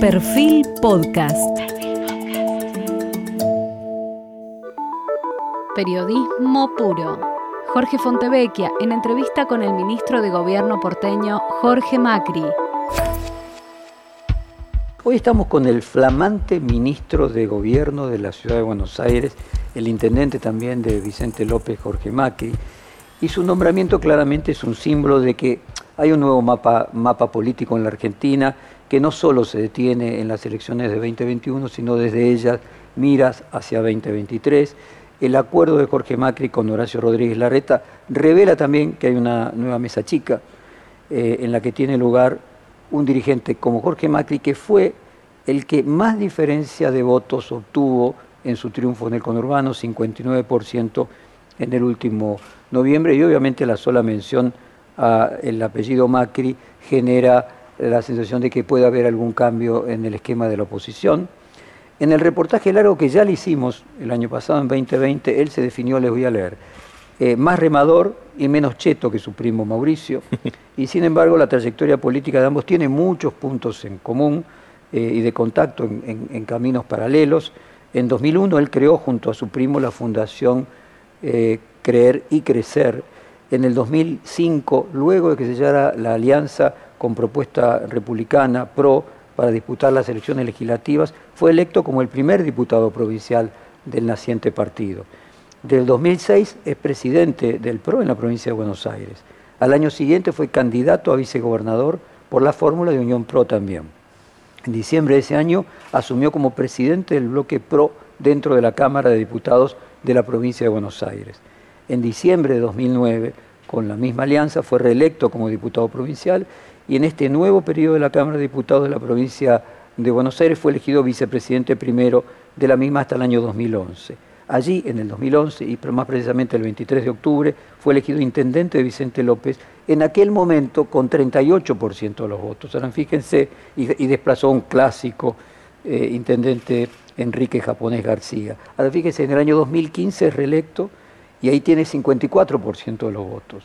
Perfil Podcast. Periodismo puro. Jorge Fontevecchia en entrevista con el ministro de Gobierno porteño Jorge Macri. Hoy estamos con el flamante ministro de Gobierno de la Ciudad de Buenos Aires, el intendente también de Vicente López, Jorge Macri, y su nombramiento claramente es un símbolo de que hay un nuevo mapa, mapa político en la Argentina que no solo se detiene en las elecciones de 2021, sino desde ellas miras hacia 2023. El acuerdo de Jorge Macri con Horacio Rodríguez Larreta revela también que hay una nueva mesa chica eh, en la que tiene lugar un dirigente como Jorge Macri, que fue el que más diferencia de votos obtuvo en su triunfo en el conurbano, 59% en el último noviembre, y obviamente la sola mención al apellido Macri genera la sensación de que puede haber algún cambio en el esquema de la oposición. En el reportaje largo que ya le hicimos el año pasado, en 2020, él se definió, les voy a leer, eh, más remador y menos cheto que su primo Mauricio, y sin embargo la trayectoria política de ambos tiene muchos puntos en común eh, y de contacto en, caminos paralelos. En 2001 él creó junto a su primo la Fundación eh, Creer y Crecer. En el 2005, luego de que se sellara la alianza con propuesta republicana, PRO, para disputar las elecciones legislativas, fue electo como el primer diputado provincial del naciente partido. Del 2006 es presidente del PRO en la provincia de Buenos Aires. Al año siguiente fue candidato a vicegobernador por la fórmula de Unión PRO también. En diciembre de ese año asumió como presidente del bloque PRO dentro de la Cámara de Diputados de la provincia de Buenos Aires. En diciembre de 2009, con la misma alianza, fue reelecto como diputado provincial y en este nuevo periodo de la Cámara de Diputados de la provincia de Buenos Aires fue elegido vicepresidente primero de la misma hasta el año 2011. Allí, en el 2011, y más precisamente el 23 de octubre, fue elegido intendente de Vicente López, en aquel momento con 38% de los votos. Ahora fíjense, y, desplazó un clásico eh, intendente Enrique Japonés García. Ahora fíjense, en el año 2015 es reelecto y ahí tiene 54% de los votos.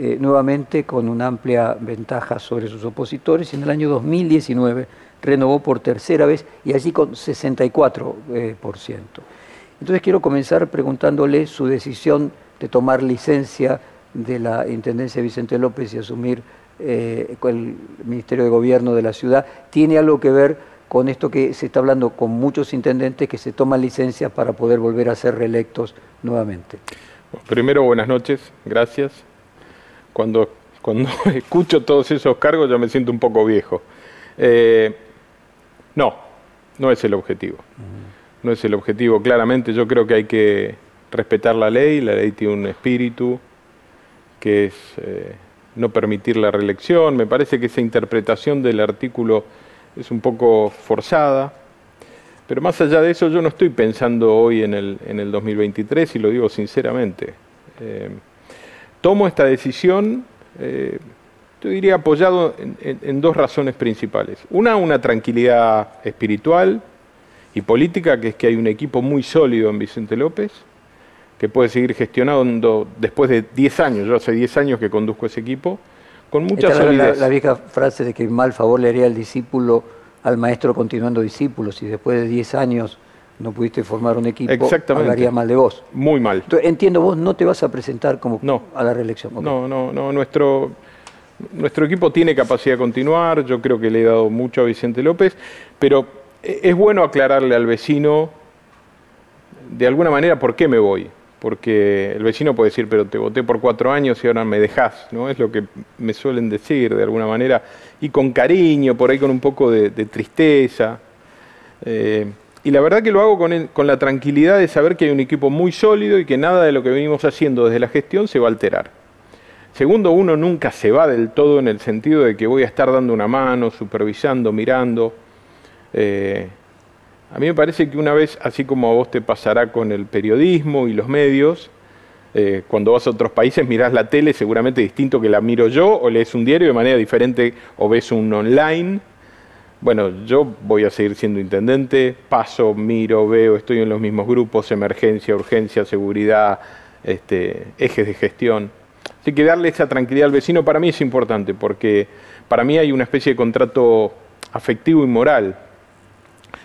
Eh, nuevamente con una amplia ventaja sobre sus opositores. En el año 2019 renovó por tercera vez y allí con 64%. Eh, Entonces quiero comenzar preguntándole su decisión de tomar licencia de la Intendencia Vicente López y asumir eh, el Ministerio de Gobierno de la ciudad. ¿Tiene algo que ver con esto que se está hablando con muchos intendentes que se toman licencia para poder volver a ser reelectos nuevamente? Primero, buenas noches, gracias cuando, cuando escucho todos esos cargos ya me siento un poco viejo. Eh, no, no es el objetivo. No es el objetivo. Claramente yo creo que hay que respetar la ley, la ley tiene un espíritu que es eh, no permitir la reelección. Me parece que esa interpretación del artículo es un poco forzada. Pero más allá de eso, yo no estoy pensando hoy en el, en el 2023 y lo digo sinceramente. Eh, tomo esta decisión, eh, yo diría apoyado en, dos razones principales. Una, una tranquilidad espiritual y política, que es que hay un equipo muy sólido en Vicente López, que puede seguir gestionando después de 10 años, yo hace 10 años que conduzco ese equipo, con mucha solidez. La, vieja frase de que mal favor le haría al discípulo al maestro continuando discípulos y después de 10 años no pudiste formar un equipo, hablaría mal de vos. Muy mal. entiendo, vos no te vas a presentar como a la reelección. No, no, no. Nuestro, nuestro equipo tiene capacidad de continuar, yo creo que le he dado mucho a Vicente López, pero es bueno aclararle al vecino de alguna manera por qué me voy. Porque el vecino puede decir, pero te voté por cuatro años y ahora me dejás, ¿no? Es lo que me suelen decir de alguna manera, y con cariño, por ahí con un poco de, tristeza. Eh, y la verdad que lo hago con, la tranquilidad de saber que hay un equipo muy sólido y que nada de lo que venimos haciendo desde la gestión se va a alterar. Segundo, uno nunca se va del todo en el sentido de que voy a estar dando una mano, supervisando, mirando. Eh, a mí me parece que una vez, así como a vos te pasará con el periodismo y los medios, eh, cuando vas a otros países mirás la tele seguramente distinto que la miro yo, o lees un diario de manera diferente, o ves un online bueno, yo voy a seguir siendo intendente, paso, miro, veo, estoy en los mismos grupos, emergencia, urgencia, seguridad, este, ejes de gestión. Así que darle esa tranquilidad al vecino para mí es importante, porque para mí hay una especie de contrato afectivo y moral.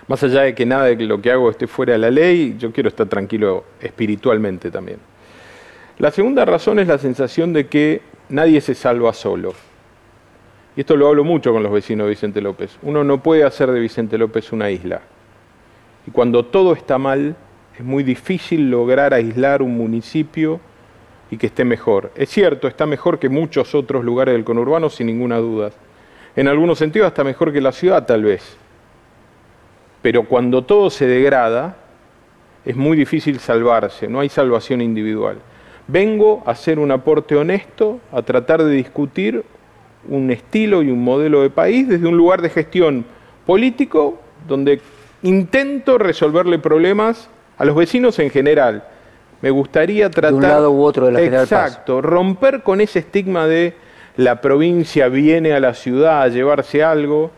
Más allá de que nada de lo que hago esté fuera de la ley, yo quiero estar tranquilo espiritualmente también. La segunda razón es la sensación de que nadie se salva solo. Y esto lo hablo mucho con los vecinos de Vicente López. Uno no puede hacer de Vicente López una isla. Y cuando todo está mal, es muy difícil lograr aislar un municipio y que esté mejor. Es cierto, está mejor que muchos otros lugares del conurbano, sin ninguna duda. En algunos sentidos, hasta mejor que la ciudad, tal vez. Pero cuando todo se degrada, es muy difícil salvarse, no hay salvación individual. Vengo a hacer un aporte honesto, a tratar de discutir un estilo y un modelo de país desde un lugar de gestión político donde intento resolverle problemas a los vecinos en general. Me gustaría tratar... De un lado u otro de la Exacto, romper con ese estigma de la provincia viene a la ciudad a llevarse algo.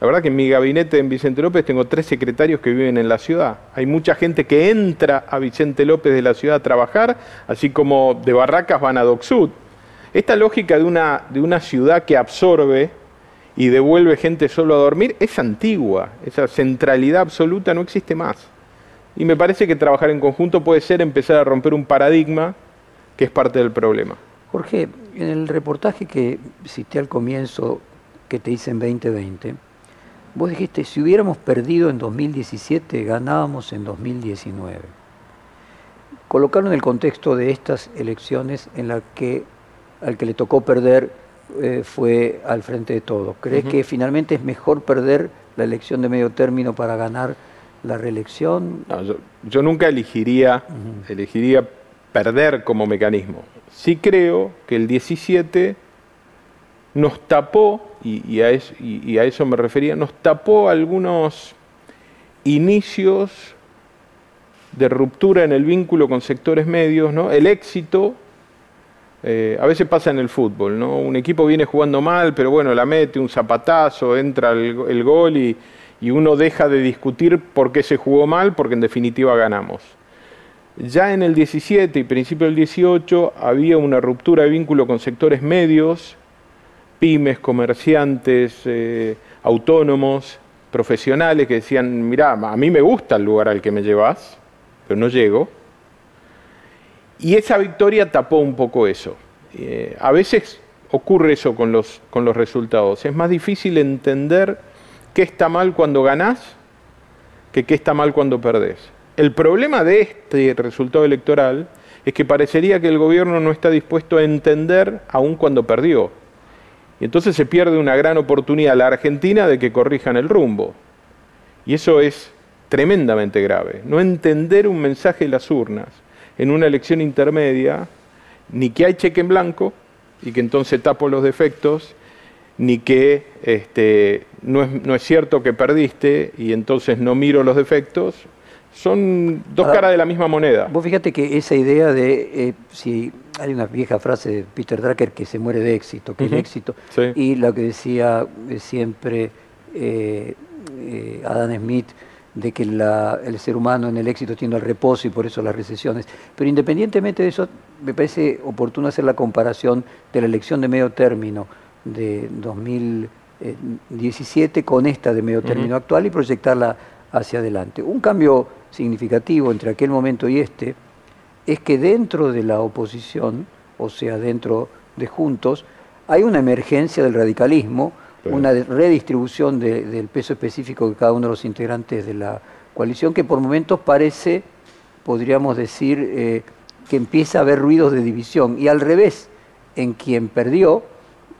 La verdad que en mi gabinete en Vicente López tengo tres secretarios que viven en la ciudad. Hay mucha gente que entra a Vicente López de la ciudad a trabajar, así como de Barracas van a Docsud. Esta lógica de una, de una ciudad que absorbe y devuelve gente solo a dormir es antigua. Esa centralidad absoluta no existe más. Y me parece que trabajar en conjunto puede ser empezar a romper un paradigma que es parte del problema. Jorge, en el reportaje que cité al comienzo, que te hice en 2020, Vos dijiste, si hubiéramos perdido en 2017, ganábamos en 2019. Colocarlo en el contexto de estas elecciones en las que al que le tocó perder eh, fue al frente de todo. ¿Crees que finalmente es mejor perder la elección de medio término para ganar la reelección? yo, nunca elegiría, elegiría perder como mecanismo. Sí creo que el 17 nos tapó, y, a eso, me refería, nos tapó algunos inicios de ruptura en el vínculo con sectores medios, ¿no? El éxito, eh, a veces pasa en el fútbol, ¿no? Un equipo viene jugando mal, pero bueno, la mete, un zapatazo, entra el, gol y, uno deja de discutir por qué se jugó mal, porque en definitiva ganamos. Ya en el 17 y principio del 18 había una ruptura de vínculo con sectores medios, pymes, comerciantes, eh, autónomos, profesionales que decían, mira, a mí me gusta el lugar al que me llevas, pero no llego. Y esa victoria tapó un poco eso. Eh, a veces ocurre eso con los, con los resultados. Es más difícil entender qué está mal cuando ganás que qué está mal cuando perdés. El problema de este resultado electoral es que parecería que el gobierno no está dispuesto a entender aún cuando perdió. Y entonces se pierde una gran oportunidad a la Argentina de que corrijan el rumbo. Y eso es tremendamente grave. No entender un mensaje de las urnas en una elección intermedia, ni que hay cheque en blanco y que entonces tapo los defectos, ni que este, no, es, no es cierto que perdiste y entonces no miro los defectos, son dos caras de la misma moneda. Vos fíjate que esa idea de eh, si hay una vieja frase de Peter Drucker que se muere de éxito, que el éxito, y lo que decía eh, siempre eh, Adam Smith, de que el ser humano en el éxito tiende al reposo y por eso las recesiones. Pero independientemente de eso, me parece oportuno hacer la comparación de la elección de medio término de 2017 con esta de medio término actual y proyectarla hacia adelante. Un cambio significativo entre aquel momento y este es que dentro de la oposición, o sea, dentro de Juntos, hay una emergencia del radicalismo, una redistribución del peso específico de cada uno de los integrantes de la coalición que por momentos parece, podríamos decir, eh, que empieza a haber ruidos de división. Y al revés, en quien perdió,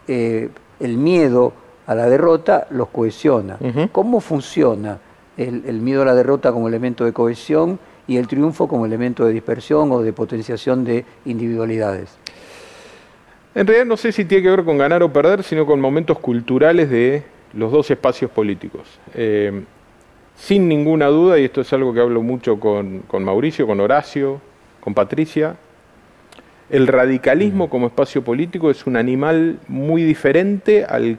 eh, el miedo a la derrota los cohesiona. ¿Cómo funciona? el, miedo a la derrota como elemento de cohesión y el triunfo como elemento de dispersión o de potenciación de individualidades. En realidad no sé si tiene que ver con ganar o perder, sino con momentos culturales de los dos espacios políticos. Eh, sin ninguna duda, y esto es algo que hablo mucho con, Mauricio, con Horacio, con Patricia, el radicalismo como espacio político es un animal muy diferente al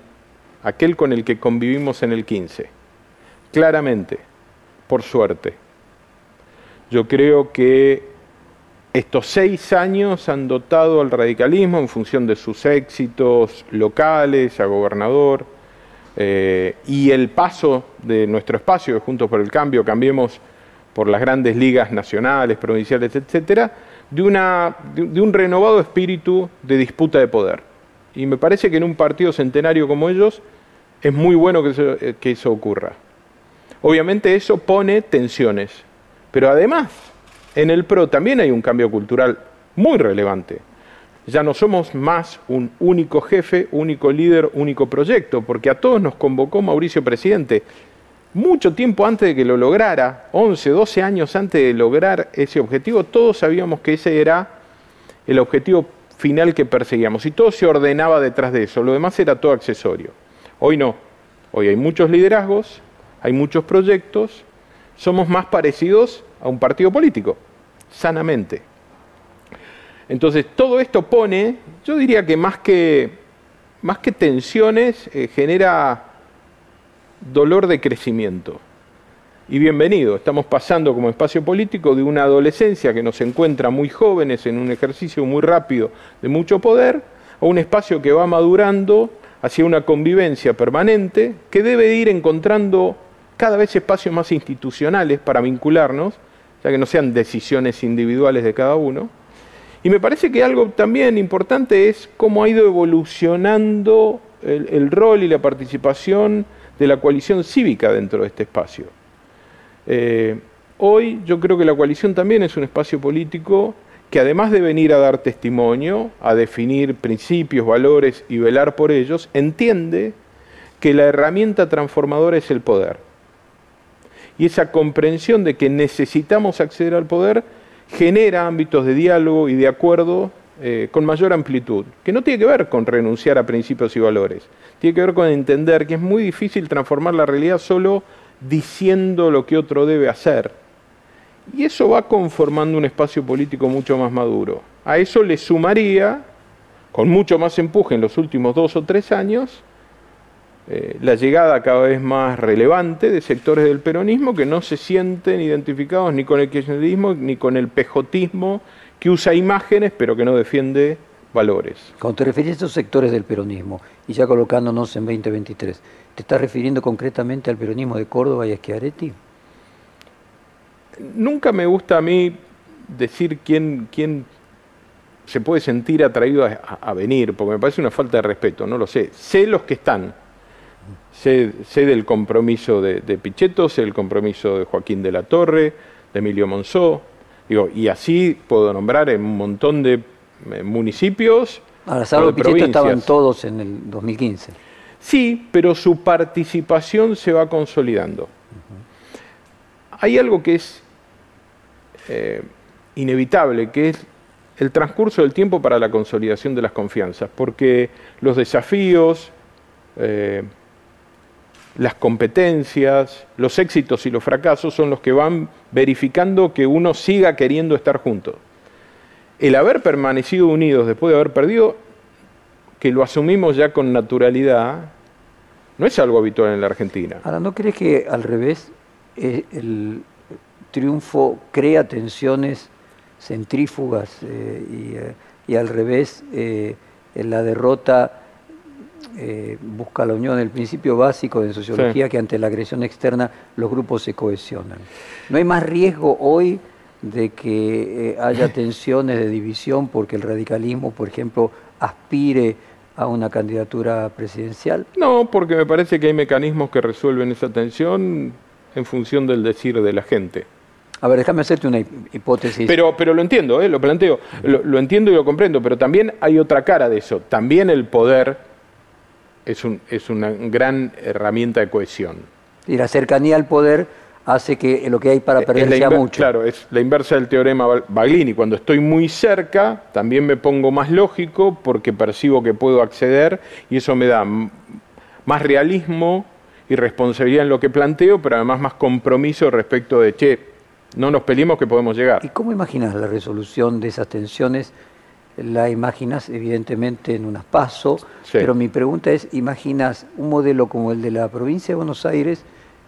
aquel con el que convivimos en el 15 claramente, por suerte. Yo creo que estos seis años han dotado al radicalismo en función de sus éxitos locales, a gobernador, eh, y el paso de nuestro espacio de Juntos por el Cambio, cambiemos por las grandes ligas nacionales, provinciales, etcétera, de, una, de, un renovado espíritu de disputa de poder. Y me parece que en un partido centenario como ellos es muy bueno que eso, eh, que eso ocurra. Obviamente eso pone tensiones, pero además en el PRO también hay un cambio cultural muy relevante ya no somos más un único jefe, único líder, único proyecto, porque a todos nos convocó Mauricio Presidente. Mucho tiempo antes de que lo lograra, 11, 12 años antes de lograr ese objetivo, todos sabíamos que ese era el objetivo final que perseguíamos y todo se ordenaba detrás de eso, lo demás era todo accesorio. Hoy no, hoy hay muchos liderazgos, hay muchos proyectos, somos más parecidos a un partido político, sanamente. Entonces, todo esto pone, yo diría que más que, más que tensiones, eh, genera dolor de crecimiento. Y bienvenido, estamos pasando como espacio político de una adolescencia que nos encuentra muy jóvenes en un ejercicio muy rápido de mucho poder, a un espacio que va madurando hacia una convivencia permanente que debe ir encontrando cada vez espacios más institucionales para vincularnos, ya que no sean decisiones individuales de cada uno, y me parece que algo también importante es cómo ha ido evolucionando el, rol y la participación de la coalición cívica dentro de este espacio. Eh, hoy yo creo que la coalición también es un espacio político que además de venir a dar testimonio, a definir principios, valores y velar por ellos, entiende que la herramienta transformadora es el poder. Y esa comprensión de que necesitamos acceder al poder genera ámbitos de diálogo y de acuerdo eh, con mayor amplitud, que no tiene que ver con renunciar a principios y valores, tiene que ver con entender que es muy difícil transformar la realidad solo diciendo lo que otro debe hacer. Y eso va conformando un espacio político mucho más maduro. A eso le sumaría, con mucho más empuje en los últimos dos o tres años, eh, la llegada cada vez más relevante de sectores del peronismo que no se sienten identificados ni con el kirchnerismo ni con el pejotismo que usa imágenes pero que no defiende valores. Cuando te refieres a esos sectores del peronismo y ya colocándonos en 2023, ¿te estás refiriendo concretamente al peronismo de Córdoba y a Schiaretti? Nunca me gusta a mí decir quién, quién se puede sentir atraído a, a, venir, porque me parece una falta de respeto, no lo sé. Sé los que están, Sé, del compromiso de, Pichetto, sé del compromiso de Joaquín de la Torre, de Emilio Monzó, digo, y así puedo nombrar en un montón de eh, municipios. Ahora, Salvo Pichetto estaban todos en el 2015. Sí, pero su participación se va consolidando. Hay algo que es eh, inevitable, que es el transcurso del tiempo para la consolidación de las confianzas, porque los desafíos, eh, las competencias, los éxitos y los fracasos son los que van verificando que uno siga queriendo estar junto. El haber permanecido unidos después de haber perdido, que lo asumimos ya con naturalidad, no es algo habitual en la Argentina. Ahora, ¿no crees que al revés eh, el triunfo crea tensiones centrífugas eh, eh, y, al revés la derrota eh, busca la unión, el principio básico de sociología, que ante la agresión externa los grupos se cohesionan. ¿No hay más riesgo hoy de que eh, haya tensiones de división porque el radicalismo, por ejemplo, aspire a una candidatura presidencial? No, porque me parece que hay mecanismos que resuelven esa tensión en función del decir de la gente. A ver, déjame hacerte una hipótesis. Pero, pero lo entiendo, ¿eh? lo planteo, lo entiendo y lo comprendo, pero también hay otra cara de eso. También el poder es, un, es una gran herramienta de cohesión. Y la cercanía al poder hace que lo que hay para perder sea mucho. Claro, es la inversa del teorema Baglini. Cuando estoy muy cerca, también me pongo más lógico porque percibo que puedo acceder y eso me da más realismo y responsabilidad en lo que planteo, pero además más compromiso respecto de, che, no nos peleemos que podemos llegar. ¿Y cómo imaginas la resolución de esas tensiones la imaginas evidentemente en unas pasos, pero mi pregunta es, ¿imaginas un modelo como el de la provincia de Buenos Aires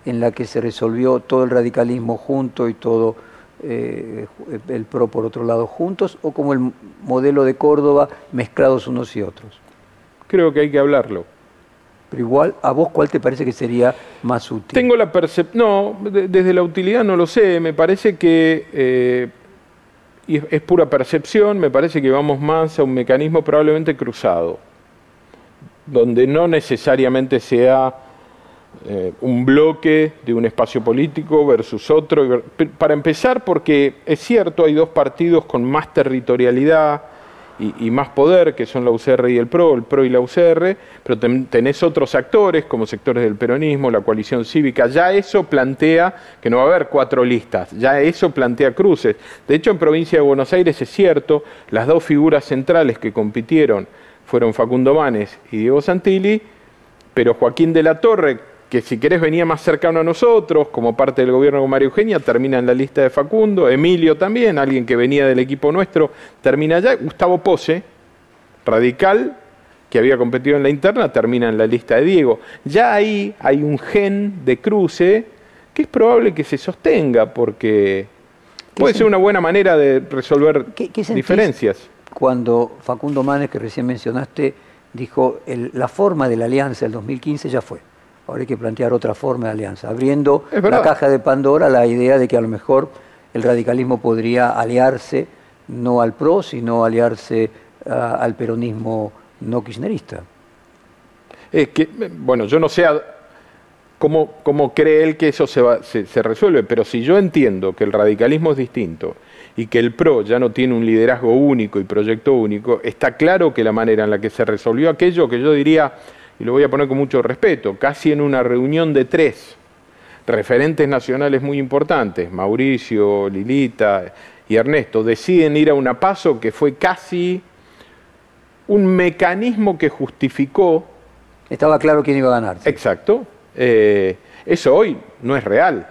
en la que se resolvió todo el radicalismo junto y todo eh, el PRO por otro lado juntos, o como el modelo de Córdoba mezclados unos y otros? Creo que hay que hablarlo, Pero igual, ¿a vos cuál te parece que sería más útil? Tengo la percepción, no, desde la utilidad no lo sé, me parece que, eh, y es, pura percepción, me parece que vamos más a un mecanismo probablemente cruzado, donde no necesariamente sea eh, un bloque de un espacio político versus otro. Para empezar, porque es cierto, hay dos partidos con más territorialidad, y, más poder, que son la UCR y el PRO, el PRO y la UCR, pero tenés otros actores, como sectores del peronismo, la coalición cívica, ya eso plantea que no va a haber cuatro listas, ya eso plantea cruces. De hecho, en provincia de Buenos Aires es cierto, las dos figuras centrales que compitieron fueron Facundo Manes y Diego Santilli, pero Joaquín de la Torre, que si querés venía más cercano a nosotros, como parte del gobierno con María Eugenia, termina en la lista de Facundo, Emilio también, alguien que venía del equipo nuestro, termina allá, Gustavo Pose, radical, que había competido en la interna, termina en la lista de Diego. Ya ahí hay un gen de cruce que es probable que se sostenga, porque puede ser una buena manera de resolver diferencias. Cuando Facundo Manes, que recién mencionaste, dijo, la forma de la alianza del 2015 ya fue. Ahora hay que plantear otra forma de alianza, abriendo la caja de Pandora la idea de que a lo mejor el radicalismo podría aliarse no al PRO, sino aliarse ah, al peronismo no kirchnerista. Es que, bueno, yo no sé cómo, cómo cree él que eso se, va, se, se resuelve, pero si yo entiendo que el radicalismo es distinto y que el PRO ya no tiene un liderazgo único y proyecto único, está claro que la manera en la que se resolvió aquello que yo diría y lo voy a poner con mucho respeto, casi en una reunión de tres referentes nacionales muy importantes, Mauricio, Lilita y Ernesto, deciden ir a una paso que fue casi un mecanismo que justificó... Estaba claro quién iba a ganar. Exacto. Eh, eso hoy no es real.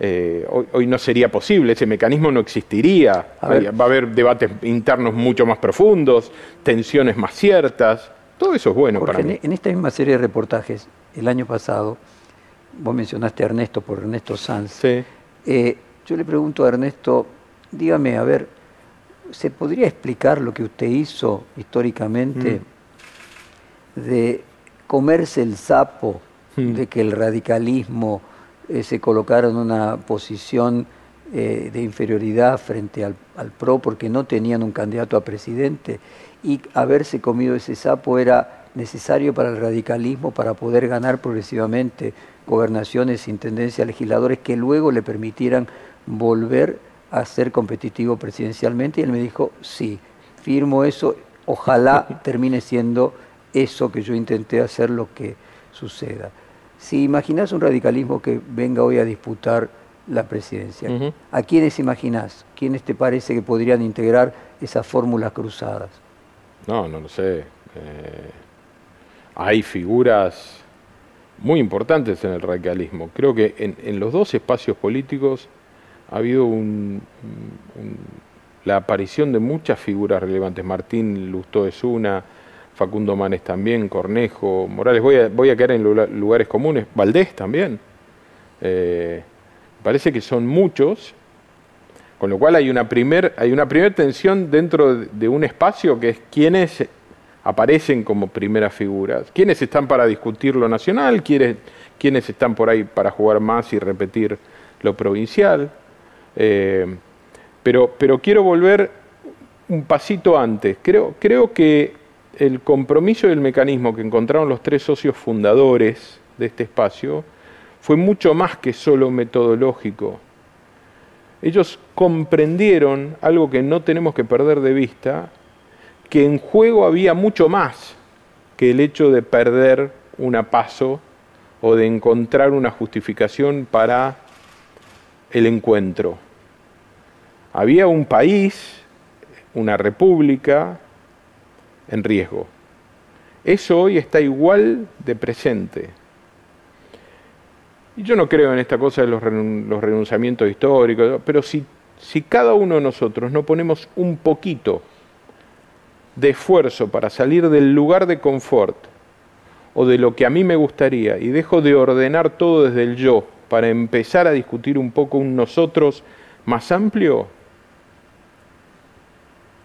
Eh, hoy, no sería posible, ese mecanismo no existiría. Va a haber debates internos mucho más profundos, tensiones más ciertas. Todo eso es bueno para mí. En esta misma serie de reportajes, el año pasado, vos mencionaste a Ernesto por Ernesto Sanz. Sí. Eh, yo le pregunto a Ernesto, dígame, a ver, ¿se podría explicar lo que usted hizo históricamente mm. de comerse el sapo, mm. de que el radicalismo eh, se colocara en una posición eh, de inferioridad frente al, al PRO porque no tenían un candidato a presidente? y haberse comido ese sapo era necesario para el radicalismo para poder ganar progresivamente gobernaciones, intendencias, legisladores que luego le permitieran volver a ser competitivo presidencialmente. Y él me dijo, sí, firmo eso, ojalá termine siendo eso que yo intenté hacer lo que suceda. Si imaginas un radicalismo que venga hoy a disputar la presidencia, ¿a quiénes imaginás? ¿Quiénes te parece que podrían integrar esas fórmulas cruzadas? No, no lo sé. Eh, hay figuras muy importantes en el radicalismo. Creo que en, los dos espacios políticos ha habido la aparición de muchas figuras relevantes. Martín Lustó es una, Facundo Manes también, Cornejo, Morales. Voy a, voy a caer en lugares comunes. Valdés también. Eh, parece que son muchos con lo cual hay una primera primer tensión dentro de un espacio que es quiénes aparecen como primeras figuras, quiénes están para discutir lo nacional, quiénes, quiénes están por ahí para jugar más y repetir lo provincial. Eh, pero, pero quiero volver un pasito antes. Creo, creo que el compromiso y el mecanismo que encontraron los tres socios fundadores de este espacio fue mucho más que solo metodológico ellos comprendieron algo que no tenemos que perder de vista, que en juego había mucho más que el hecho de perder una paso o de encontrar una justificación para el encuentro. Había un país, una república en riesgo. Eso hoy está igual de presente. Yo no creo en esta cosa de los, renunciamientos históricos, pero si, si cada uno de nosotros no ponemos un poquito de esfuerzo para salir del lugar de confort o de lo que a mí me gustaría y dejo de ordenar todo desde el yo para empezar a discutir un poco un nosotros más amplio,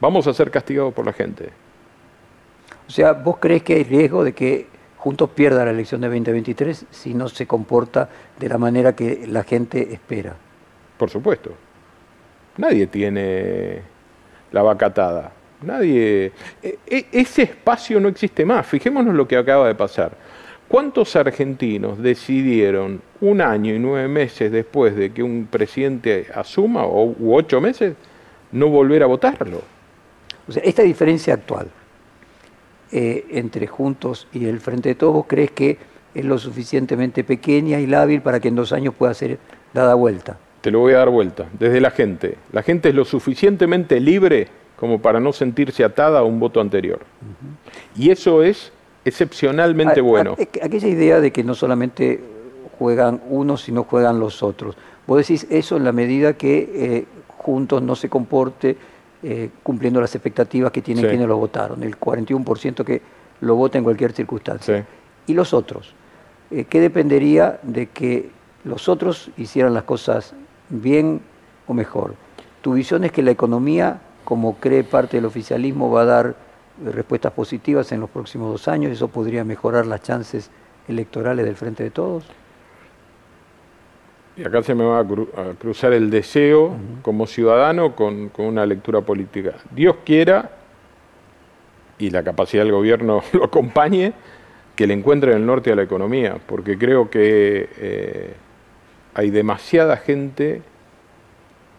vamos a ser castigados por la gente. O sea, ¿vos crees que hay riesgo de que Juntos pierda la elección de 2023 si no se comporta de la manera que la gente espera. Por supuesto. Nadie tiene la vacatada. Nadie. E, e, ese espacio no existe más. Fijémonos lo que acaba de pasar. ¿Cuántos argentinos decidieron un año y nueve meses después de que un presidente asuma, o u ocho meses, no volver a votarlo? O sea, esta diferencia actual eh, entre Juntos y el Frente de Todos, crees que es lo suficientemente pequeña y lábil para que en dos años pueda ser dada vuelta? Te lo voy a dar vuelta, desde la gente. La gente es lo suficientemente libre como para no sentirse atada a un voto anterior. Y eso es excepcionalmente bueno. aquella idea de que no solamente juegan unos, sino juegan los otros. Vos decís eso en la medida que eh, juntos no se comporte eh, cumpliendo las expectativas que tienen quienes lo votaron, el 41% que lo vota en cualquier circunstancia. Y los otros, eh, ¿qué dependería de que los otros hicieran las cosas bien o mejor? Tu visión es que la economía, como cree parte del oficialismo, va a dar respuestas positivas en los próximos dos años, eso podría mejorar las chances electorales del Frente de Todos. Y acá se me va a, cruzar el deseo como ciudadano con, una lectura política. Dios quiera, y la capacidad del gobierno lo acompañe, que le encuentre en el norte a la economía, porque creo que eh, hay demasiada gente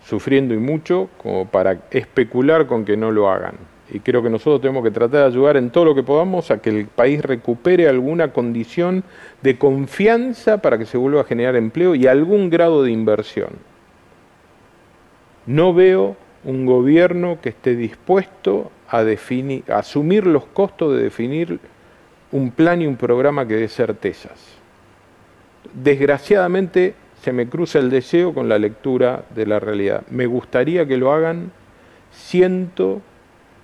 sufriendo y mucho como para especular con que no lo hagan y creo que nosotros tenemos que tratar de ayudar en todo lo que podamos a que el país recupere alguna condición de confianza para que se vuelva a generar empleo y algún grado de inversión. No veo un gobierno que esté dispuesto a, definir, a asumir los costos de definir un plan y un programa que dé certezas. Desgraciadamente se me cruza el deseo con la lectura de la realidad. Me gustaría que lo hagan. Siento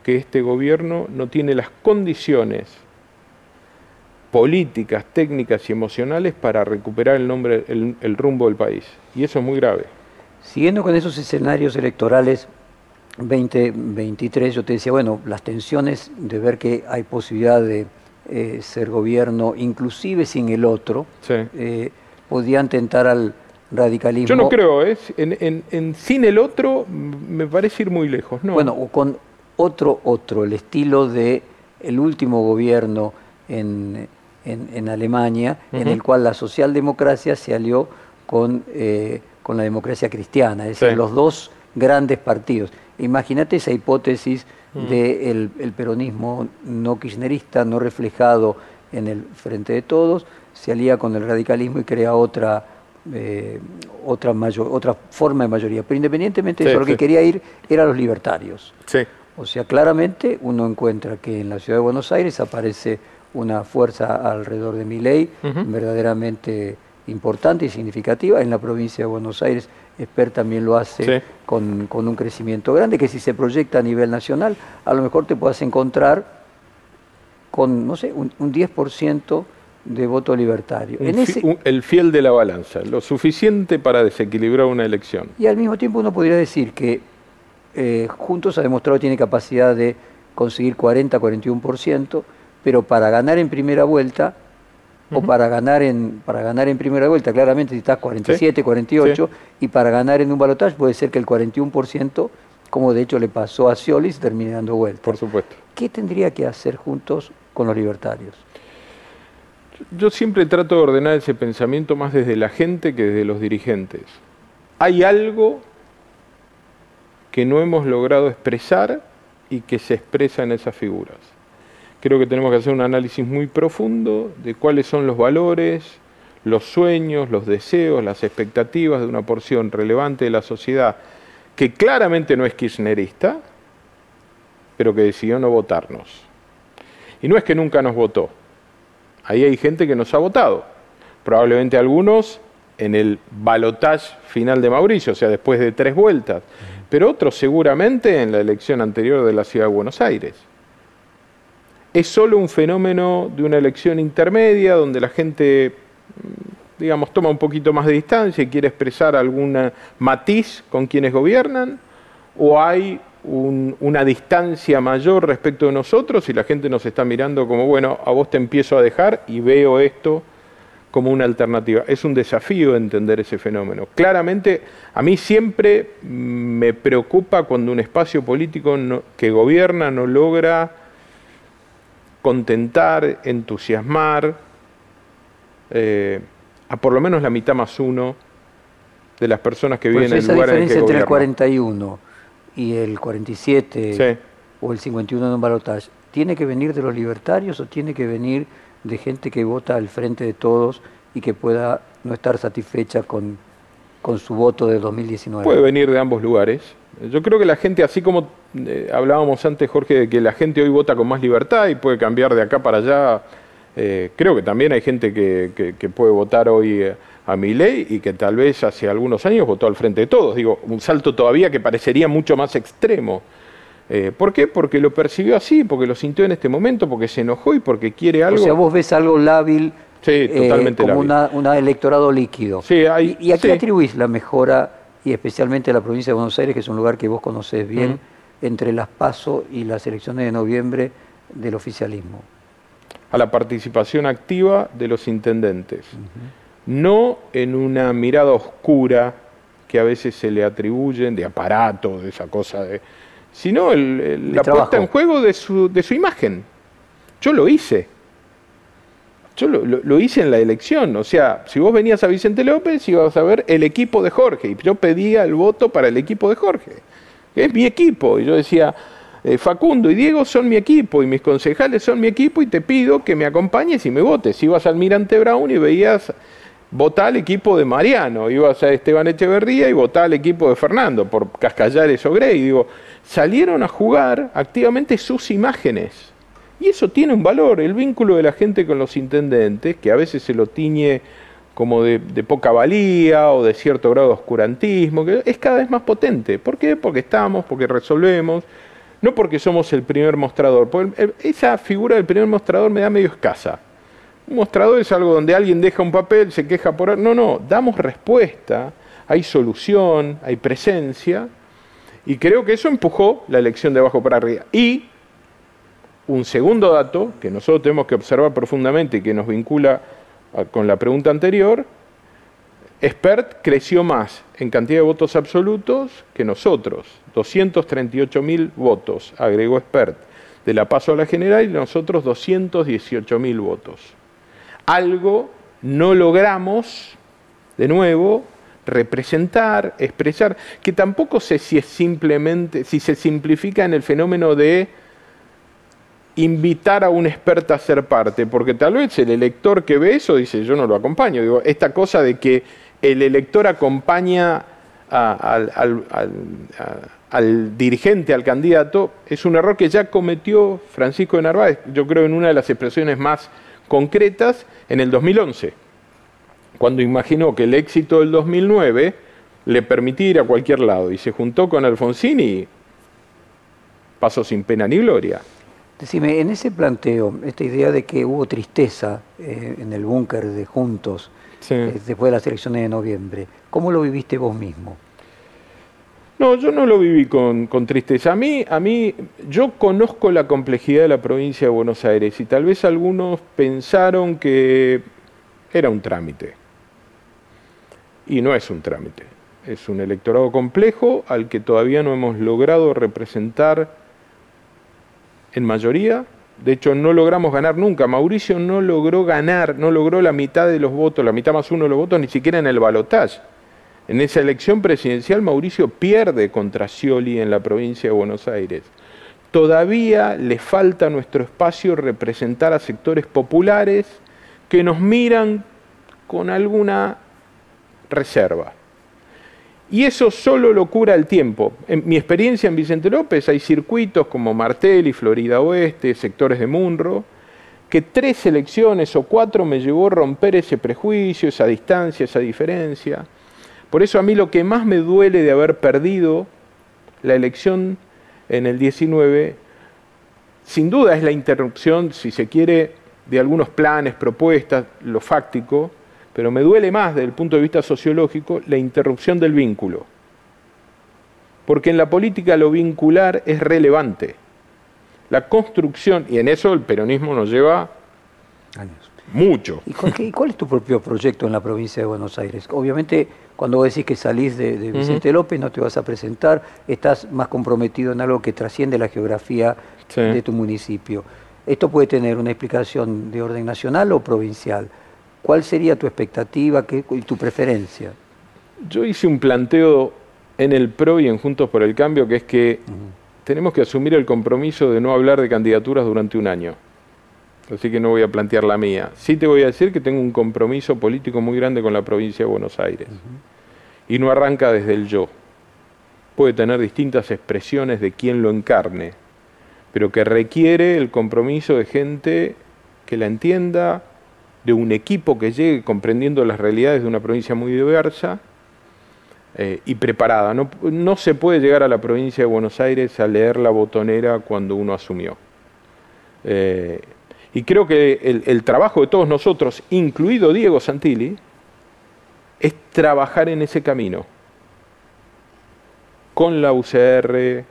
que este gobierno no tiene las condiciones políticas, técnicas y emocionales para recuperar el, nombre, el, rumbo del país. Y eso es muy grave. Siguiendo con esos escenarios electorales 2023, yo te decía, bueno, las tensiones de ver que hay posibilidad de eh, ser gobierno, inclusive sin el otro, eh, podían tentar al radicalismo. Yo no creo, ¿eh? en, en, sin el otro me parece ir muy lejos. No. Bueno, con otro, otro, el estilo de el último gobierno en, en, Alemania, en el cual la socialdemocracia se alió con, eh, con la democracia cristiana, es decir, los dos grandes partidos. Imagínate esa hipótesis del el peronismo no kirchnerista, no reflejado en el frente de todos, se alía con el radicalismo y crea otra, eh, otra, mayor, otra forma de mayoría. Pero independientemente de eso, lo que quería ir eran los libertarios. Sí. O sea, claramente uno encuentra que en la ciudad de Buenos Aires aparece una fuerza alrededor de mi ley verdaderamente importante y significativa. En la provincia de Buenos Aires, Esper también lo hace con, un crecimiento grande, que si se proyecta a nivel nacional, a lo mejor te puedas encontrar con, no sé, un, 10% de voto libertario. el fiel de la balanza, lo suficiente para desequilibrar una elección. Y al mismo tiempo uno podría decir que eh, Juntos ha demostrado que tiene capacidad de conseguir 40-41%, pero para ganar en primera vuelta, o para ganar en para ganar en primera vuelta, claramente si estás 47, 48, y para ganar en un balotaje puede ser que el 41%, como de hecho le pasó a Scioli, termine dando vuelta. Por supuesto. ¿Qué tendría que hacer Juntos con los libertarios? Yo siempre trato de ordenar ese pensamiento más desde la gente que desde los dirigentes. Hay algo que no hemos logrado expresar y que se expresa en esas figuras. Creo que tenemos que hacer un análisis muy profundo de cuáles son los valores, los sueños, los deseos, las expectativas de una porción relevante de la sociedad que claramente no es kirchnerista, pero que decidió no votarnos. Y no es que nunca nos votó. Ahí hay gente que nos ha votado. Probablemente algunos en el balotage final de Mauricio, o sea, después de tres vueltas pero otros seguramente en la elección anterior de la ciudad de Buenos Aires. Es solo un fenómeno de una elección intermedia donde la gente, digamos, toma un poquito más de distancia y quiere expresar algún matiz con quienes gobiernan, o hay una distancia mayor respecto de nosotros y la gente nos está mirando como, bueno, a vos te empiezo a dejar y veo esto como una alternativa. Es un desafío entender ese fenómeno. Claramente, a mí siempre me preocupa cuando un espacio político que gobierna no logra contentar, entusiasmar eh, a por lo menos la mitad más uno de las personas que viven en el lugar en el que entre el 41 y el 47 o el 51 en un balotaje, ¿tiene que venir de los libertarios o tiene que venir de gente que vota al frente de todos y que pueda no estar satisfecha con, con su voto de 2019? Puede venir de ambos lugares. Yo creo que la gente, así como eh, hablábamos antes, Jorge, de que la gente hoy vota con más libertad y puede cambiar de acá para allá, eh, creo que también hay gente que, que, puede votar hoy eh, a mi ley y que tal vez hace algunos años votó al frente de todos. Digo, un salto todavía que parecería mucho más extremo. Eh, ¿Por qué? Porque lo percibió así, porque lo sintió en este momento, porque se enojó y porque quiere algo. O sea, vos ves algo lábil, sí, totalmente como un electorado líquido. Sí, hay, ¿Y, a qué atribuís la mejora, y especialmente la provincia de Buenos Aires, que es un lugar que vos conocés bien, entre las PASO y las elecciones de noviembre del oficialismo? A la participación activa de los intendentes. No en una mirada oscura que a veces se le atribuyen de aparato, de esa cosa de sino la puesta en juego de su, de su imagen. Yo lo hice. Yo lo, hice en la elección. O sea, si vos venías a Vicente López, ibas a ver el equipo de Jorge. Y yo pedía el voto para el equipo de Jorge. es mi equipo. Y yo decía, eh, Facundo y Diego son mi equipo y mis concejales son mi equipo y te pido que me acompañes y me votes. Ibas al Almirante Brown y veías votar al equipo de Mariano, ibas a Esteban Echeverría y votar al equipo de Fernando por Cascallares o Grey. Digo, salieron a jugar activamente sus imágenes. Y eso tiene un valor, el vínculo de la gente con los intendentes, que a veces se lo tiñe como de, poca valía o de cierto grado de oscurantismo, es cada vez más potente. ¿Por qué? Porque estamos, porque resolvemos, no porque somos el primer mostrador. esa figura del primer mostrador me da medio escasa. Un mostrador es algo donde alguien deja un papel, se queja por... No, no, damos respuesta, hay solución, hay presencia, y creo que eso empujó la elección de abajo para arriba. Y un segundo dato que nosotros tenemos que observar profundamente y que nos vincula con la pregunta anterior, Expert creció más en cantidad de votos absolutos que nosotros, 238 mil votos, agregó Expert, de la paso a la general y nosotros 218 mil votos. Algo no logramos, de nuevo, representar, expresar, que tampoco sé si es simplemente, si se simplifica en el fenómeno de invitar a un experto a ser parte, porque tal vez el elector que ve eso dice, yo no lo acompaño. Digo, esta cosa de que el elector acompaña al, al, dirigente, al candidato, es un error que ya cometió Francisco de Narváez, yo creo en una de las expresiones más concretas, en el 2011 cuando imaginó que el éxito del 2009 le permitía ir a cualquier lado y se juntó con Alfonsín y pasó sin pena ni gloria. Decime, en ese planteo, esta idea de que hubo tristeza eh, en el búnker de Juntos eh, después de las elecciones de noviembre, ¿cómo lo viviste vos mismo? No, yo no lo viví con, con, tristeza. A mí, a mí, yo conozco la complejidad de la provincia de Buenos Aires y tal vez algunos pensaron que era un trámite y no es un trámite. Es un electorado complejo al que todavía no hemos logrado representar en mayoría. De hecho, no logramos ganar nunca. Mauricio no logró ganar, no logró la mitad de los votos, la mitad más uno de los votos, ni siquiera en el balotaje. En esa elección presidencial, Mauricio pierde contra Scioli en la provincia de Buenos Aires. Todavía le falta a nuestro espacio representar a sectores populares que nos miran con alguna reserva. Y eso solo lo cura el tiempo. En mi experiencia en Vicente López hay circuitos como Martel y Florida Oeste, sectores de Munro, que tres elecciones o cuatro me llevó a romper ese prejuicio, esa distancia, esa diferencia. Por eso a mí lo que más me duele de haber perdido la elección en el 19, sin duda es la interrupción, si se quiere, de algunos planes, propuestas, lo fáctico, pero me duele más desde el punto de vista sociológico la interrupción del vínculo. porque en la política lo vincular es relevante. La construcción, y en eso el peronismo nos lleva Años. mucho. ¿Y cuál, y cuál es tu propio proyecto en la provincia de Buenos Aires? Obviamente, cuando vos decís que salís de, de Vicente López, no te vas a presentar, estás más comprometido en algo que trasciende la geografía Sí. de tu municipio. Esto puede tener una explicación de orden nacional o provincial. ¿Cuál sería tu expectativa qué- y tu preferencia? Yo hice un planteo en el PRO y en Juntos por el Cambio, que es que tenemos que asumir el compromiso de no hablar de candidaturas durante un año. Así que no voy a plantear la mía. Sí te voy a decir que tengo un compromiso político muy grande con la provincia de Buenos Aires. Y no arranca desde el yo. Puede tener distintas expresiones de quien lo encarne, pero que requiere el compromiso de gente que la entienda, de un equipo que llegue comprendiendo las realidades de una provincia muy diversa eh, y preparada. No, se puede llegar a la provincia de Buenos Aires a leer la botonera cuando uno asumió. Eh, y creo que el trabajo de todos nosotros, incluido Diego Santilli, es trabajar en ese camino. Con la UCR,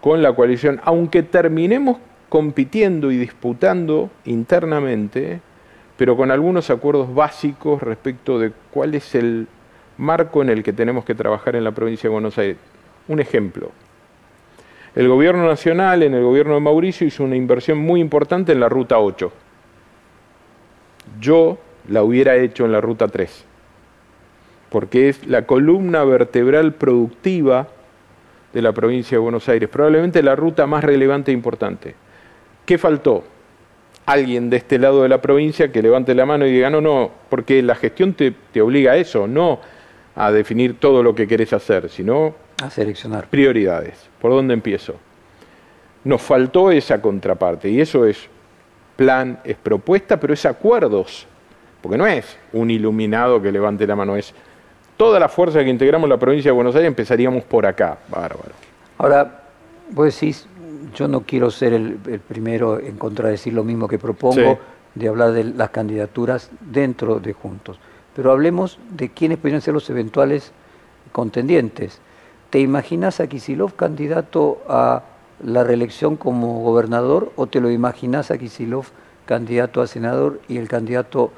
con la coalición, aunque terminemos compitiendo y disputando internamente, pero con algunos acuerdos básicos respecto de cuál es el marco en el que tenemos que trabajar en la provincia de Buenos Aires. Un ejemplo. El gobierno nacional, en el gobierno de Mauricio, hizo una inversión muy importante en la ruta 8. Yo la hubiera hecho en la ruta 3, porque es la columna vertebral productiva de la provincia de Buenos Aires, probablemente la ruta más relevante e importante. ¿Qué faltó? Alguien de este lado de la provincia que levante la mano y diga, no, no, porque la gestión te, te obliga a eso, no a definir todo lo que querés hacer, sino A seleccionar. prioridades. ¿Por dónde empiezo? Nos faltó esa contraparte y eso es plan, es propuesta, pero es acuerdos. Porque no es un iluminado que levante la mano, es toda la fuerza que integramos la provincia de Buenos Aires empezaríamos por acá. Bárbaro. Ahora, vos decís, yo no quiero ser el, el primero en contradecir lo mismo que propongo, Sí. de hablar de las candidaturas dentro de Juntos. Pero hablemos de quiénes podrían ser los eventuales contendientes. ¿Te imaginas a Kisilov candidato a la reelección como gobernador o te lo imaginas a Kisilov candidato a senador y el candidato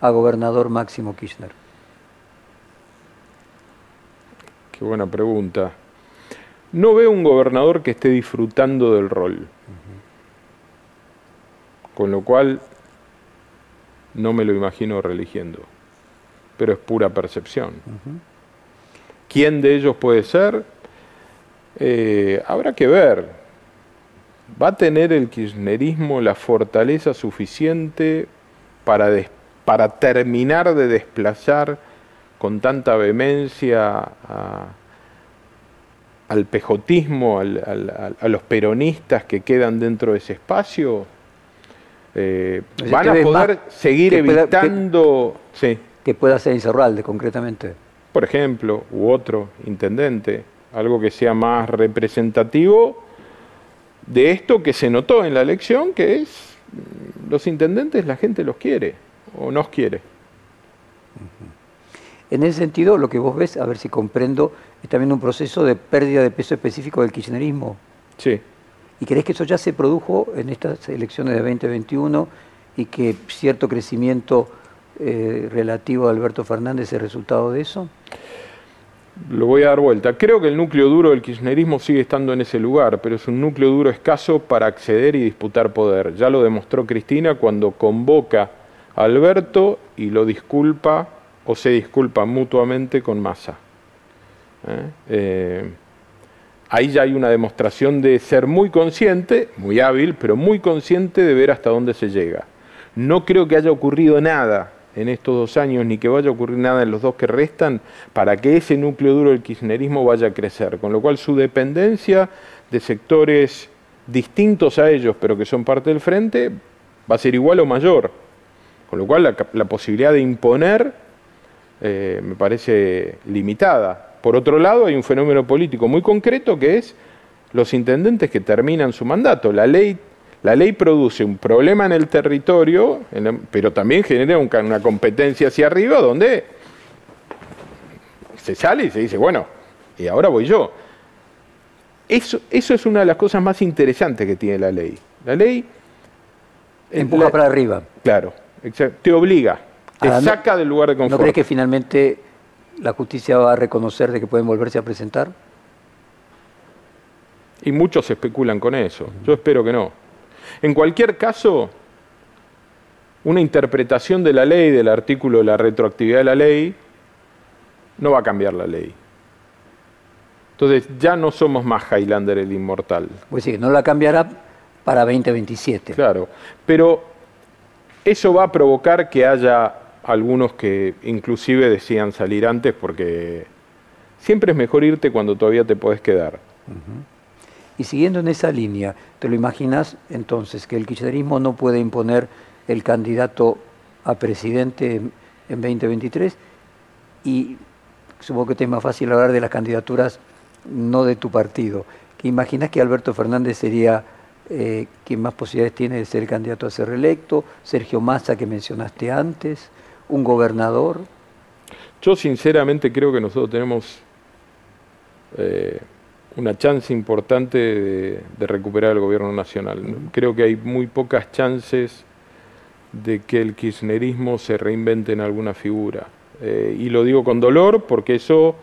a gobernador Máximo Kirchner? Qué buena pregunta. No veo un gobernador que esté disfrutando del rol. Con lo cual, no me lo imagino reeligiendo. Pero es pura percepción. ¿Quién de ellos puede ser? Eh, habrá que ver. ¿Va a tener el kirchnerismo la fortaleza suficiente para, des- para terminar de desplazar con tanta vehemencia a- al pejotismo, al- al- al- a los peronistas que quedan dentro de ese espacio? Eh, O sea, ¿Van a poder seguir que pueda- que- evitando, sí, Que pueda ser Incerralde, concretamente. por ejemplo, u otro intendente, algo que sea más representativo de esto que se notó en la elección, que es mm, los intendentes la gente los quiere o nos quiere. En ese sentido, lo que vos ves, a ver si comprendo, es también un proceso de pérdida de peso específico del kirchnerismo. Sí. ¿Y crees que eso ya se produjo en estas elecciones de 2021 y que cierto crecimiento eh, relativo a Alberto Fernández es resultado de eso? Lo voy a dar vuelta. Creo que el núcleo duro del kirchnerismo sigue estando en ese lugar, pero es un núcleo duro escaso para acceder y disputar poder. Ya lo demostró Cristina cuando convoca a Alberto y lo disculpa o se disculpa mutuamente con Massa. ¿Eh? Eh, ahí ya hay una demostración de ser muy consciente, muy hábil, pero muy consciente de ver hasta dónde se llega. No creo que haya ocurrido nada en estos dos años, ni que vaya a ocurrir nada en los dos que restan, para que ese núcleo duro del kirchnerismo vaya a crecer. Con lo cual su dependencia de sectores distintos a ellos, pero que son parte del frente, va a ser igual o mayor. Con lo cual la posibilidad de imponer eh, me parece limitada. Por otro lado, hay un fenómeno político muy concreto que es los intendentes que terminan su mandato. La ley, la ley produce un problema en el territorio, en pero también genera un una competencia hacia arriba donde se sale y se dice, bueno, y ahora voy yo. eso, eso es una de las cosas más interesantes que tiene la ley. La ley... Empuja para arriba. Claro, te obliga, te saca del lugar de confort. ¿No crees que finalmente la justicia va a reconocer de que pueden volverse a presentar? Y muchos especulan con eso. Yo espero que no. En cualquier caso, una interpretación de la ley, del artículo de la retroactividad de la ley, no va a cambiar la ley. Entonces ya no somos más Highlander el inmortal. Pues sí, no la cambiará para 2027. Claro, pero eso va a provocar que haya algunos que inclusive decían salir antes porque siempre es mejor irte cuando todavía te puedes quedar. Y siguiendo en esa línea, ¿te lo imaginas entonces que el kirchnerismo no puede imponer el candidato a presidente en 2023? Y supongo que te es más fácil hablar de las candidaturas no de tu partido. ¿Qué imaginas que Alberto Fernández sería eh, quien más posibilidades tiene de ser candidato a ser reelecto? Sergio Massa, que mencionaste antes, un gobernador. Yo sinceramente creo que nosotros tenemos eh, una chance importante de, recuperar el gobierno nacional. Creo que hay muy pocas chances de que el kirchnerismo se reinvente en alguna figura. Eh, y lo digo con dolor porque eso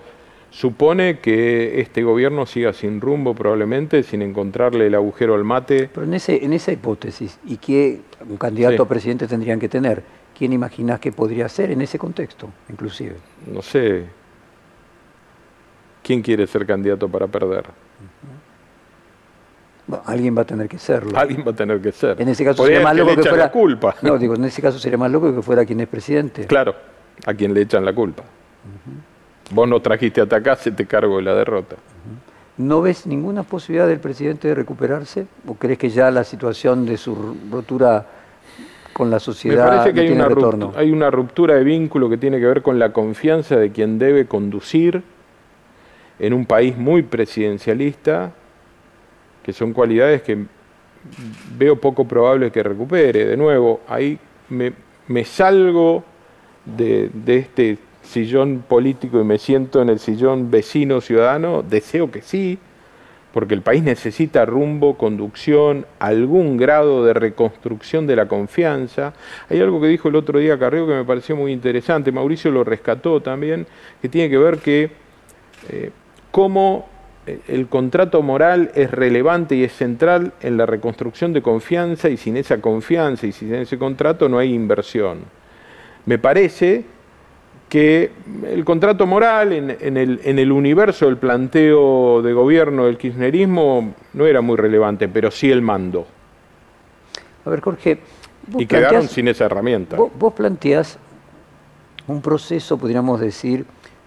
supone que este gobierno siga sin rumbo probablemente, sin encontrarle el agujero al mate. Pero en, ese, en esa hipótesis, ¿y qué un candidato a presidente tendrían que tener? ¿Quién imaginas que podría ser en ese contexto, inclusive? No sé. ¿Quién quiere ser candidato para perder? alguien va a tener que serlo. Alguien va a tener que ser. En ese caso sería más loco que, fuera. La culpa. No, digo, en ese caso sería más loco que fuera quien es presidente. Claro, a quien le echan la culpa. Vos no trajiste hasta acá, se te cargo de la derrota. ¿No ves ninguna posibilidad del presidente de recuperarse? ¿O crees que ya la situación de su rotura con la sociedad Me parece que hay, una Ruptura, hay una ruptura de vínculo que tiene que ver con la confianza de quien debe conducir en un país muy presidencialista, que son cualidades que veo poco probable que recupere. De nuevo, ahí me, salgo de, de este sillón político y me siento en el sillón vecino ciudadano, deseo que sí, porque el país necesita rumbo, conducción, algún grado de reconstrucción de la confianza. Hay algo que dijo el otro día Carreo que me pareció muy interesante, Mauricio lo rescató también, que tiene que ver que eh, cómo eh, el contrato moral es relevante y es central en la reconstrucción de confianza y sin esa confianza y sin ese contrato no hay inversión. Me parece que el contrato moral en, el, universo del planteo de gobierno del kirchnerismo no era muy relevante, pero sí el mando. A ver, Jorge. y quedaron sin esa herramienta. Vos, vos planteás un proceso, podríamos decir,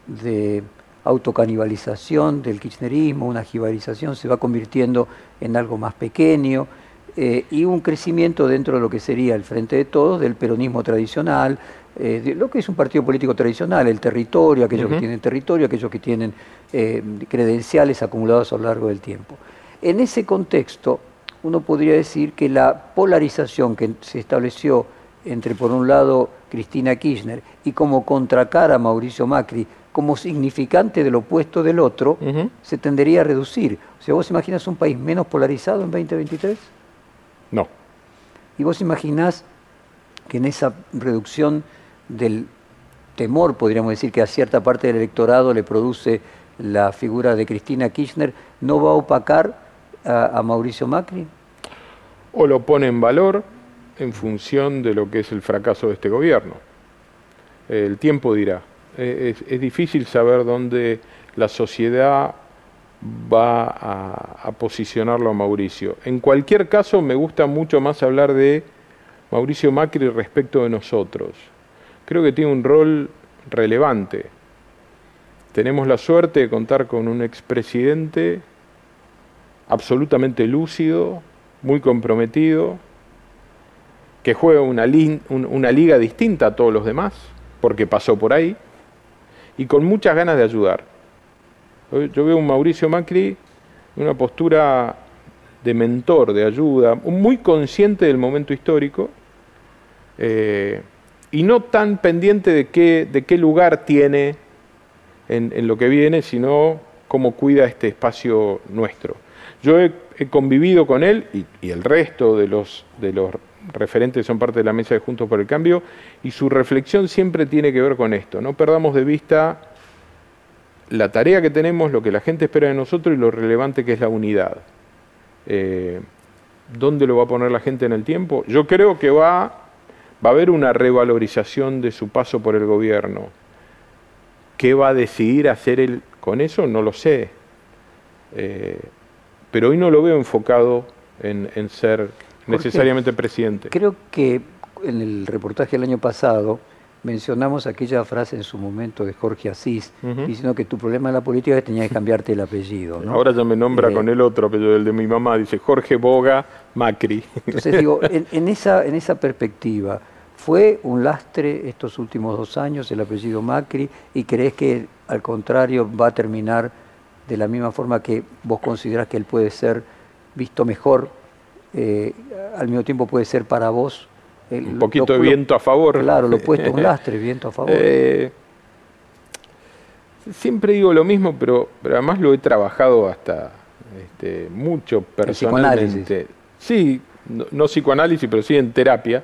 de autocanibalización del kirchnerismo, una jibarización, se va convirtiendo en algo más pequeño, eh, y un crecimiento dentro de lo que sería el Frente de Todos del peronismo tradicional, eh, lo que es un partido político tradicional, el territorio, aquellos que tienen territorio, aquellos que tienen eh, credenciales acumulados a lo largo del tiempo. En ese contexto, uno podría decir que la polarización que se estableció entre, por un lado, Cristina Kirchner y como contracara Mauricio Macri, como significante del opuesto del otro, se tendería a reducir. O sea, ¿vos imaginas un país menos polarizado en 2023? No. ¿Y vos imaginás que en esa reducción del temor, podríamos decir, que a cierta parte del electorado le produce la figura de Cristina Kirchner, no va a opacar a, Mauricio Macri? O lo pone en valor en función de lo que es el fracaso de este gobierno. El tiempo dirá. Es, es difícil saber dónde la sociedad va a, a, posicionarlo a Mauricio. En cualquier caso, me gusta mucho más hablar de Mauricio Macri respecto de nosotros. Creo que tiene un rol relevante. Tenemos la suerte de contar con un expresidente absolutamente lúcido, muy comprometido, que juega una, una liga distinta a todos los demás, porque pasó por ahí, y con muchas ganas de ayudar. Yo veo un Mauricio Macri en una postura de mentor, de ayuda, muy consciente del momento histórico eh, y no tan pendiente de qué, de qué lugar tiene en, lo que viene, sino cómo cuida este espacio nuestro. Yo he, convivido con él y, el resto de los, de los referentes son parte de la mesa de Juntos por el Cambio y su reflexión siempre tiene que ver con esto. No perdamos de vista la tarea que tenemos, lo que la gente espera de nosotros y lo relevante que es la unidad. Eh, ¿Dónde lo va a poner la gente en el tiempo? Yo creo que va, va a haber una revalorización de su paso por el gobierno. ¿Qué va a decidir hacer él con eso? No lo sé. Eh, pero hoy no lo veo enfocado en, ser necesariamente presidente. Creo que en el reportaje del año pasado mencionamos aquella frase en su momento de Jorge Asís, diciendo que tu problema en la política es que tenías que cambiarte el apellido. Ahora ya me nombra eh, con el otro apellido, el de mi mamá, dice Jorge Boga Macri. Entonces digo, en, esa, en esa perspectiva, ¿fue un lastre estos últimos dos años el apellido Macri y crees que al contrario va a terminar de la misma forma que vos considerás que él puede ser visto mejor, eh, al mismo tiempo puede ser para vos un poquito de viento a favor. Claro, lo opuesto, un lastre, viento a favor. Eh, siempre digo lo mismo, pero, pero además lo he trabajado hasta este, mucho personalmente. Sí, no, psicoanálisis, pero sí en terapia.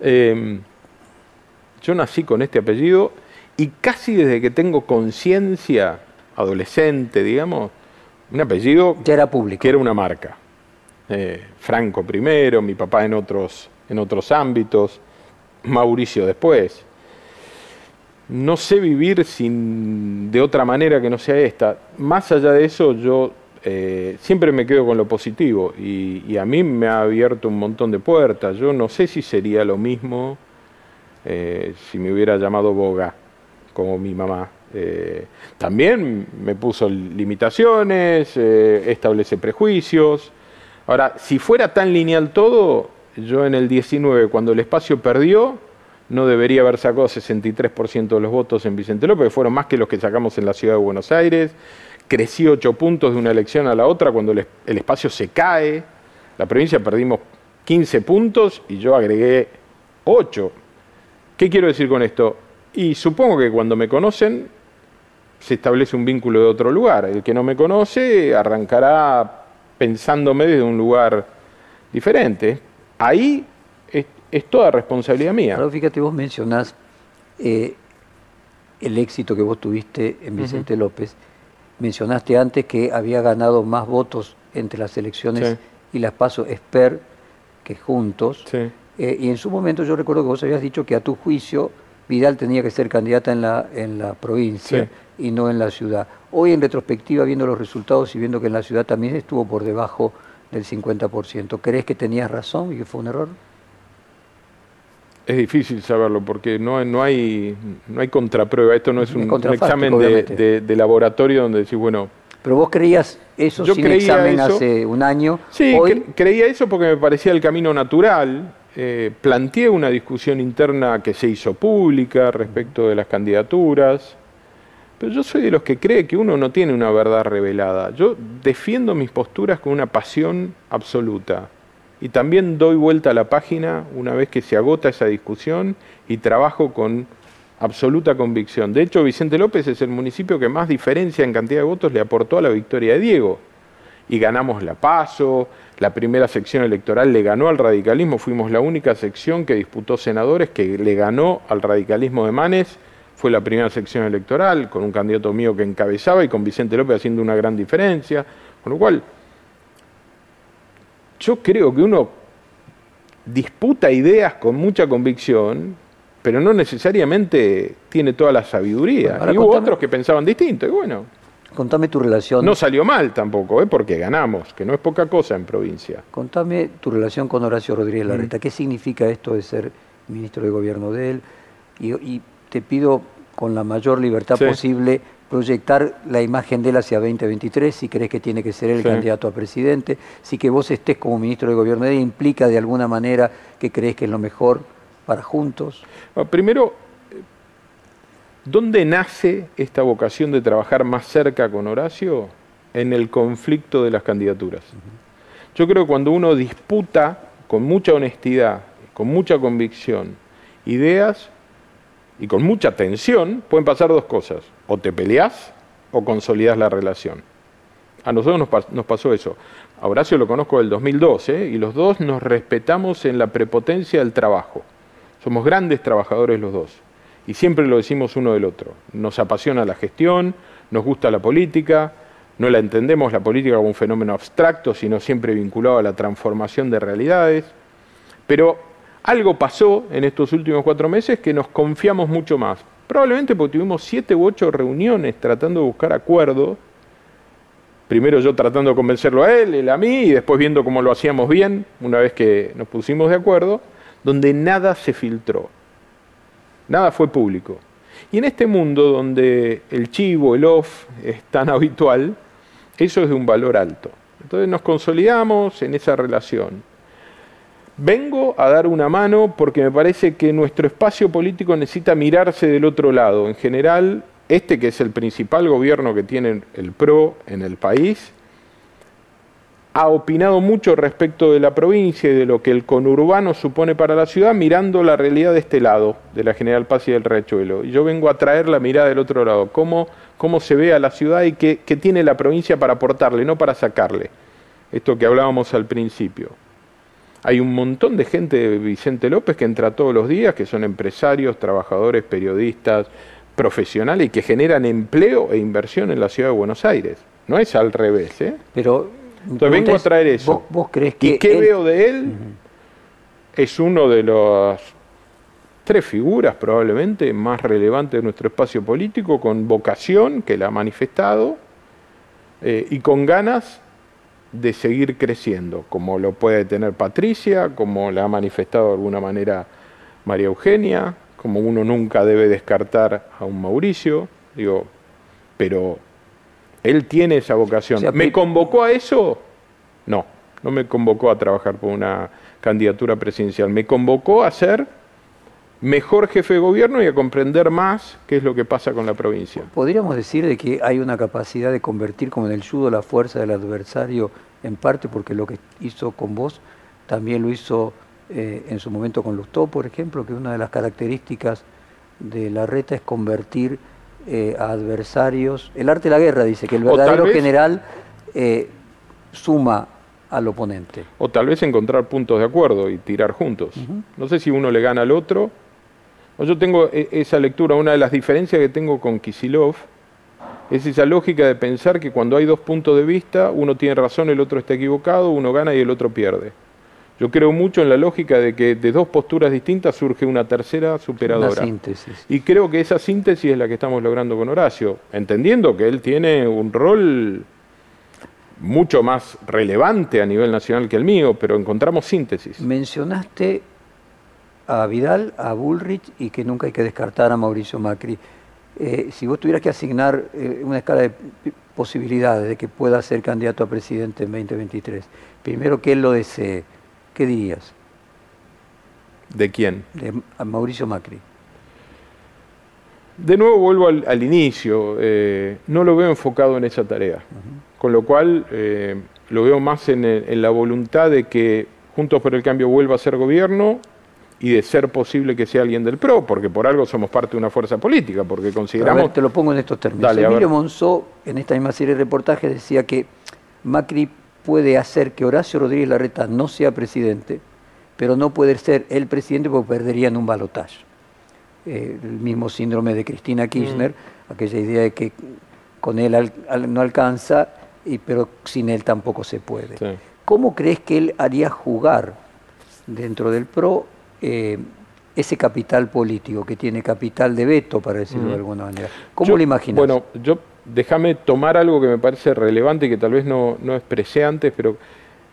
Em, yo nací con este apellido y casi desde que tengo conciencia, adolescente, digamos, un apellido ya era público. que era una marca. Eh, Franco primero, mi papá en otros en otros ámbitos, Mauricio después. No sé vivir sin, de otra manera que no sea esta. Más allá de eso, yo eh, siempre me quedo con lo positivo y, a mí me ha abierto un montón de puertas. Yo no sé si sería lo mismo eh, si me hubiera llamado Boga, como mi mamá. Eh, también me puso limitaciones, establece prejuicios. Ahora, si fuera tan lineal todo, yo en el 19, cuando el espacio perdió, no debería haber sacado 63% de los votos en Vicente López, que fueron más que los que sacamos en la ciudad de Buenos Aires. Crecí 8 puntos de una elección a la otra cuando el, espacio se cae. La provincia perdimos 15 puntos y yo agregué 8. ¿Qué quiero decir con esto? Y supongo que cuando me conocen se establece un vínculo de otro lugar. El que no me conoce arrancará pensándome desde un lugar diferente ahí es, toda responsabilidad mía. Pero fíjate, vos mencionás eh, el éxito que vos tuviste en Vicente López. Mencionaste antes que había ganado más votos entre las elecciones y las pasos Esper que juntos. Eh, y en su momento yo recuerdo que vos habías dicho que a tu juicio Vidal tenía que ser candidata en la, en la provincia y no en la ciudad. Hoy en retrospectiva, viendo los resultados y viendo que en la ciudad también estuvo por debajo del 50%. ¿Crees que tenías razón y que fue un error? Es difícil saberlo porque no, no, hay, no hay contraprueba. Esto no es un, examen de, laboratorio donde decís, bueno... Pero vos creías eso sin examen hace un año. Sí, creía eso porque me parecía el camino natural. Eh, planteé una discusión interna que se hizo pública respecto de las candidaturas. Pero yo soy de los que cree que uno no tiene una verdad revelada. Yo defiendo mis posturas con una pasión absoluta. Y también doy vuelta a la página una vez que se agota esa discusión y trabajo con absoluta convicción. De hecho, Vicente López es el municipio que más diferencia en cantidad de votos le aportó a la victoria de Diego. Y ganamos la PASO, la primera sección electoral le ganó al radicalismo, fuimos la única sección que disputó senadores que le ganó al radicalismo de Manes fue la primera sección electoral, con un candidato mío que encabezaba y con Vicente López haciendo una gran diferencia. Con lo cual, yo creo que uno disputa ideas con mucha convicción, pero no necesariamente tiene toda la sabiduría. y hubo otros que pensaban distinto, y bueno. Contame tu relación. No salió mal tampoco, ¿eh? porque ganamos, que no es poca cosa en provincia. Contame tu relación con Horacio Rodríguez Larreta. ¿Qué significa esto de ser ministro de gobierno de él? y te pido con la mayor libertad posible proyectar la imagen de él hacia 2023, si crees que tiene que ser el candidato a presidente, si que vos estés como ministro de gobierno de él, implica de alguna manera que crees que es lo mejor para juntos. primero, ¿dónde nace esta vocación de trabajar más cerca con Horacio? En el conflicto de las candidaturas. Yo creo que cuando uno disputa con mucha honestidad, con mucha convicción, ideas, y con mucha tensión, pueden pasar dos cosas. O te peleas o consolidas la relación. A nosotros nos, pasó eso. A Horacio lo conozco del 2012 y los dos nos respetamos en la prepotencia del trabajo. Somos grandes trabajadores los dos y siempre lo decimos uno del otro. Nos apasiona la gestión, nos gusta la política, no la entendemos la política como un fenómeno abstracto, sino siempre vinculado a la transformación de realidades. Pero algo pasó en estos últimos cuatro meses que nos confiamos mucho más. Probablemente porque tuvimos siete u ocho reuniones tratando de buscar acuerdos. Primero yo tratando de convencerlo a él, él a mí, y después viendo cómo lo hacíamos bien, una vez que nos pusimos de acuerdo, donde nada se filtró, nada fue público. Y en este mundo donde el chivo, el off es tan habitual, eso es de un valor alto. Entonces nos consolidamos en esa relación. Vengo a dar una mano porque me parece que nuestro espacio político necesita mirarse del otro lado. En general, este que es el principal gobierno que tiene el PRO en el país, ha opinado mucho respecto de la provincia y de lo que el conurbano supone para la ciudad, mirando la realidad de este lado, de la General Paz y del Riachuelo. Y yo vengo a traer la mirada del otro lado, cómo, cómo se ve a la ciudad y qué, qué tiene la provincia para aportarle, no para sacarle. Esto que hablábamos al principio. Hay un montón de gente de Vicente López que entra todos los días, que son empresarios, trabajadores, periodistas, profesionales y que generan empleo e inversión en la ciudad de Buenos Aires. No es al revés, ¿eh? Pero entonces vengo a traer eso. ¿Vos, crees que ¿Y qué veo de él? Es uno de las tres figuras probablemente más relevantes de nuestro espacio político, con vocación, que la ha manifestado, eh, y con ganas de seguir creciendo, como lo puede tener Patricia, como la ha manifestado de alguna manera María Eugenia, como uno nunca debe descartar a un Mauricio, digo, pero él tiene esa vocación. ¿Me convocó a eso? No, no me convocó a trabajar por una candidatura presidencial, me convocó a ser mejor jefe de gobierno y a comprender más qué es lo que pasa con la provincia. Podríamos decir de que hay una capacidad de convertir como en el judo la fuerza del adversario en parte porque lo que hizo con vos también lo hizo eh, en su momento con Lustó, por ejemplo, que una de las características de la reta es convertir eh, a adversarios. El arte de la guerra dice que el verdadero general eh, suma al oponente. O tal vez encontrar puntos de acuerdo y tirar juntos. No sé si uno le gana al otro yo tengo e, esa lectura, una de las diferencias que tengo con Kisilov es esa lógica de pensar que cuando hay dos puntos de vista, uno tiene razón, el otro está equivocado, uno gana y el otro pierde. Yo creo mucho en la lógica de que de dos posturas distintas surge una tercera superadora. Una síntesis. Y creo que esa síntesis es la que estamos logrando con Horacio, entendiendo que él tiene un rol mucho más relevante a nivel nacional que el mío, pero encontramos síntesis. Mencionaste a Vidal, a Bullrich y que nunca hay que descartar a Mauricio Macri. Eh, si vos tuvieras que asignar eh, una escala de posibilidades de que pueda ser candidato a presidente en 2023, primero que él lo desee, ¿qué dirías? ¿De quién? De Mauricio Macri. De nuevo vuelvo al, inicio, eh, no lo veo enfocado en esa tarea, con lo cual lo veo más en, en la voluntad de que Juntos por el Cambio vuelva a ser gobierno y de ser posible que sea alguien del PRO, porque por algo somos parte de una fuerza política, porque consideramos... te lo pongo en estos términos. Emilio Monzó, en esta misma serie de reportajes, decía que Macri puede hacer que Horacio Rodríguez Larreta no sea presidente, pero no puede ser el presidente porque perdería en un balotaje. Eh, el mismo síndrome de Cristina Kirchner, mm. aquella idea de que con él no alcanza, y, pero sin él tampoco se puede. ¿Cómo crees que él haría jugar dentro del PRO eh, ese capital político, que tiene capital de veto, para decirlo de alguna manera. ¿Cómo lo imaginas? Bueno, yo déjame tomar algo que me parece relevante y que tal vez no, no expresé antes, pero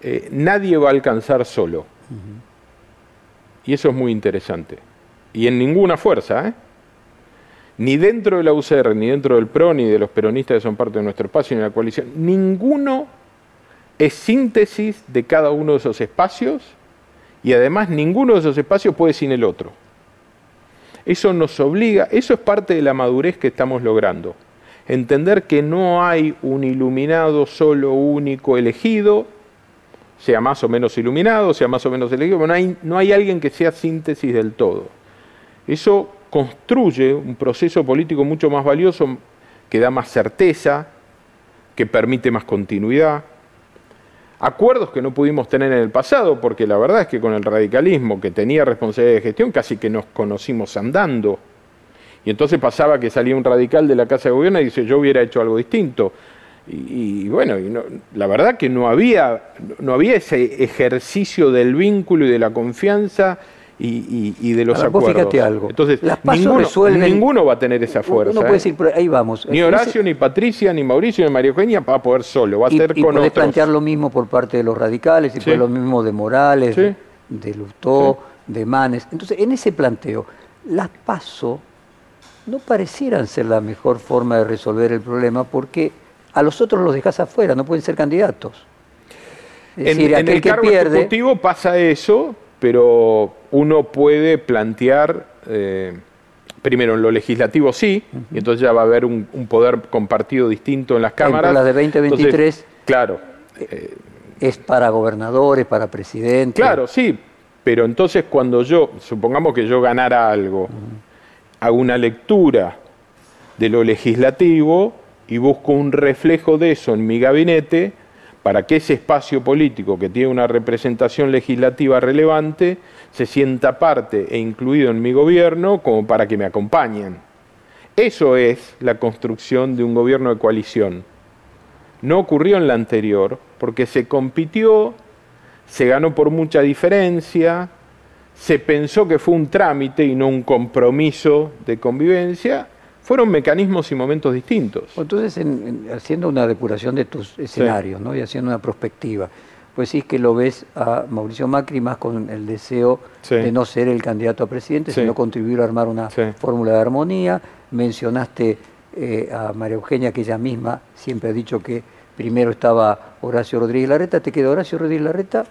eh, nadie va a alcanzar solo. Y eso es muy interesante. Y en ninguna fuerza, ¿eh? Ni dentro de la UCR, ni dentro del PRO, ni de los peronistas que son parte de nuestro espacio, ni de la coalición. Ninguno es síntesis de cada uno de esos espacios y además ninguno de esos espacios puede sin el otro. Eso nos obliga, eso es parte de la madurez que estamos logrando. Entender que no hay un iluminado solo, único, elegido, sea más o menos iluminado, sea más o menos elegido, pero no hay, no hay alguien que sea síntesis del todo. Eso construye un proceso político mucho más valioso, que da más certeza, que permite más continuidad. Acuerdos que no pudimos tener en el pasado, porque la verdad es que con el radicalismo que tenía responsabilidad de gestión casi que nos conocimos andando. Y entonces pasaba que salía un radical de la Casa de Gobierno y dice, yo hubiera hecho algo distinto. Y, bueno, la verdad que no había, no había ese ejercicio del vínculo y de la confianza y, de los acuerdos. fíjate algo. Entonces, ninguno, va a tener esa fuerza. No puede ¿eh? decir, ahí vamos. Ni Horacio, ni Patricia, ni Mauricio, ni María Eugenia va a poder solo, va a ser y con otros. plantear lo mismo por parte de los radicales, y por lo mismo de Morales, de Lustó, de Manes. Entonces, en ese planteo, las PASO no parecieran ser la mejor forma de resolver el problema porque a los otros los dejas afuera, no pueden ser candidatos. Es decir, en, el cargo ejecutivo pasa eso, pero uno puede plantear, eh, primero en lo legislativo sí, y entonces ya va a haber un, poder compartido distinto en las cámaras. las de 2023. claro. Eh, es para gobernadores, para presidentes. Claro, sí, pero entonces cuando yo, supongamos que yo ganara algo, hago una lectura de lo legislativo y busco un reflejo de eso en mi gabinete para que ese espacio político que tiene una representación legislativa relevante se sienta parte e incluido en mi gobierno como para que me acompañen. Eso es la construcción de un gobierno de coalición. No ocurrió en la anterior porque se compitió, se ganó por mucha diferencia, se pensó que fue un trámite y no un compromiso de convivencia fueron mecanismos y momentos distintos. Entonces, haciendo una depuración de tus escenarios ¿no? y haciendo una perspectiva, pues sí que lo ves a Mauricio Macri más con el deseo de no ser el candidato a presidente, sino contribuir a armar una fórmula de armonía. Mencionaste eh, a María Eugenia, que ella misma siempre ha dicho que primero estaba Horacio Rodríguez Larreta, te queda Horacio Rodríguez Larreta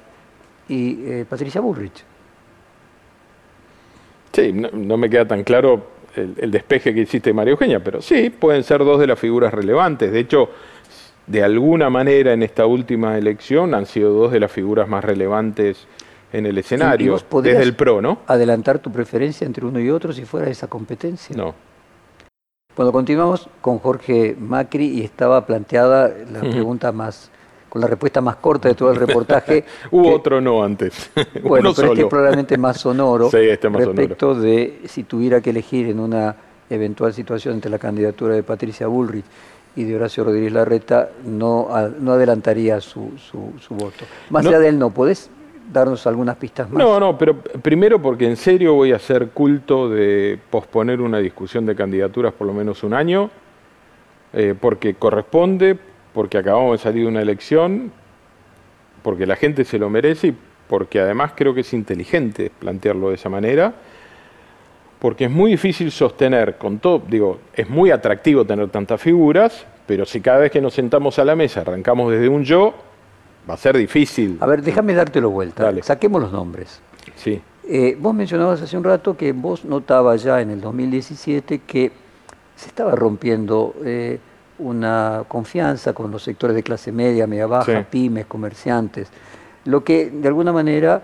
y eh, Patricia Bullrich. Sí, no me queda tan claro el, despeje que hiciste María Eugenia, pero sí, pueden ser dos de las figuras relevantes. De hecho, de alguna manera en esta última elección han sido dos de las figuras más relevantes en el escenario, desde el PRO, ¿no? ¿Adelantar tu preferencia entre uno y otro si fuera esa competencia? No. Bueno, continuamos con Jorge Macri y estaba planteada la pregunta más con la respuesta más corta de todo el reportaje. Hubo otro no antes. bueno, pero este es probablemente más sonoro sí, este más respecto de si tuviera que elegir en una eventual situación entre la candidatura de Patricia Bullrich y de Horacio Rodríguez Larreta, no, no adelantaría su, su, voto. Más allá de él no, ¿podés darnos algunas pistas más? No, no, pero primero porque en serio voy a hacer culto de posponer una discusión de candidaturas por lo menos un año, eh, porque corresponde, porque acabamos de salir de una elección, porque la gente se lo merece y porque además creo que es inteligente plantearlo de esa manera, porque es muy difícil sostener con todo, digo, es muy atractivo tener tantas figuras, pero si cada vez que nos sentamos a la mesa arrancamos desde un yo, va a ser difícil. A ver, déjame dártelo vuelta. Saquemos los nombres. Sí. Eh, vos mencionabas hace un rato que vos notabas ya en el 2017 que se estaba rompiendo eh, una confianza con los sectores de clase media, media baja, pymes, comerciantes, lo que de alguna manera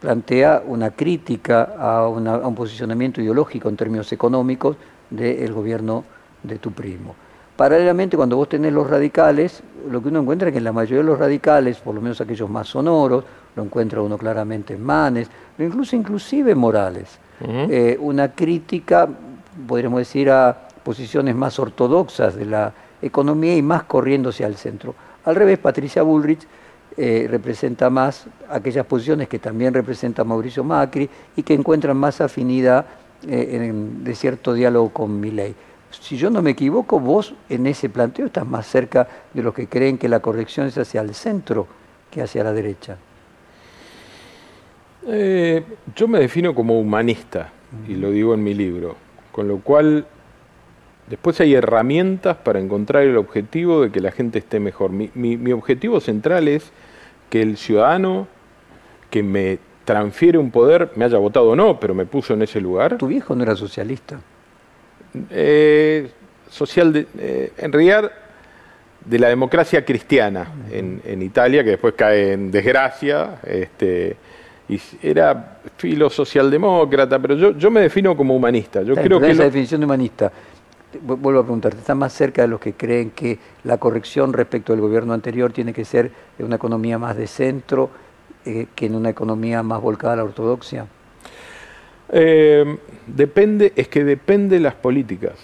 plantea una crítica a, un posicionamiento ideológico en términos económicos del gobierno de tu primo. Paralelamente, cuando vos tenés los radicales, lo que uno encuentra es que en la mayoría de los radicales, por lo menos aquellos más sonoros, lo encuentra uno claramente en Manes, incluso inclusive Morales, eh, una crítica, podríamos decir, a posiciones más ortodoxas de la economía y más corriéndose al centro. Al revés, Patricia Bullrich eh, representa más aquellas posiciones que también representa Mauricio Macri y que encuentran más afinidad eh, en, de cierto diálogo con Milei. Si yo no me equivoco, vos en ese planteo estás más cerca de los que creen que la corrección es hacia el centro que hacia la derecha. Eh, yo me defino como humanista, y lo digo en mi libro, con lo cual Después hay herramientas para encontrar el objetivo de que la gente esté mejor. Mi, objetivo central es que el ciudadano que me transfiere un poder, me haya votado o no, pero me puso en ese lugar. ¿Tu viejo no era socialista? Eh, social, de, eh, en realidad, de la democracia cristiana en, Italia, que después cae en desgracia. Este, y era filo socialdemócrata, pero yo, yo me defino como humanista. Yo creo que esa definición de humanista vuelvo a preguntarte, ¿está más cerca de los que creen que la corrección respecto del gobierno anterior tiene que ser en una economía más de centro eh, que en una economía más volcada a la ortodoxia? Eh, depende, es que depende de las políticas.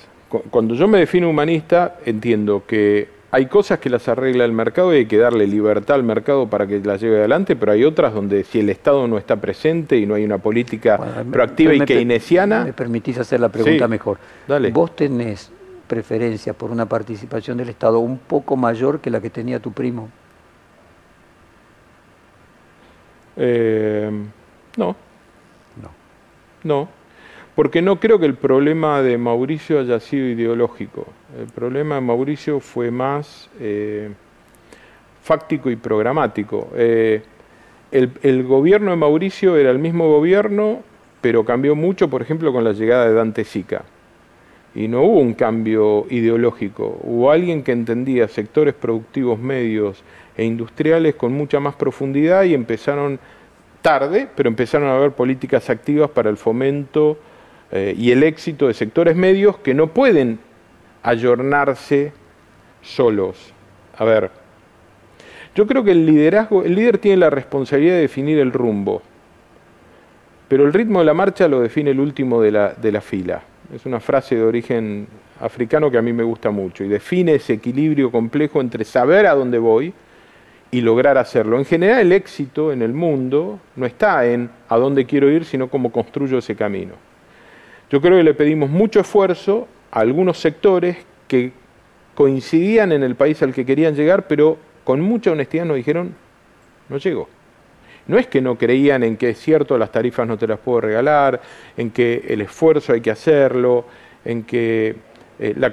Cuando yo me defino humanista, entiendo que hay cosas que las arregla el mercado y hay que darle libertad al mercado para que las lleve adelante, pero hay otras donde si el Estado no está presente y no hay una política proactiva y keynesiana... ¿Me permitís hacer la pregunta mejor? Dale. ¿Vos tenés preferencia por una participación del Estado un poco mayor que la que tenía tu primo? Eh, no. No. No porque no creo que el problema de Mauricio haya sido ideológico. El problema de Mauricio fue más eh, fáctico y programático. Eh, el, gobierno de Mauricio era el mismo gobierno, pero cambió mucho, por ejemplo, con la llegada de Dante Sica. Y no hubo un cambio ideológico, hubo alguien que entendía sectores productivos medios e industriales con mucha más profundidad y empezaron tarde, pero empezaron a haber políticas activas para el fomento eh, y el éxito de sectores medios que no pueden ayornarse solos. A ver, yo creo que el liderazgo, el líder tiene la responsabilidad de definir el rumbo, pero el ritmo de la marcha lo define el último de la, de la fila. Es una frase de origen africano que a mí me gusta mucho y define ese equilibrio complejo entre saber a dónde voy y lograr hacerlo. En general el éxito en el mundo no está en a dónde quiero ir, sino cómo construyo ese camino. Yo creo que le pedimos mucho esfuerzo a algunos sectores que coincidían en el país al que querían llegar, pero con mucha honestidad nos dijeron, no llego. No es que no creían en que es cierto, las tarifas no te las puedo regalar, en que el esfuerzo hay que hacerlo, en que eh, la,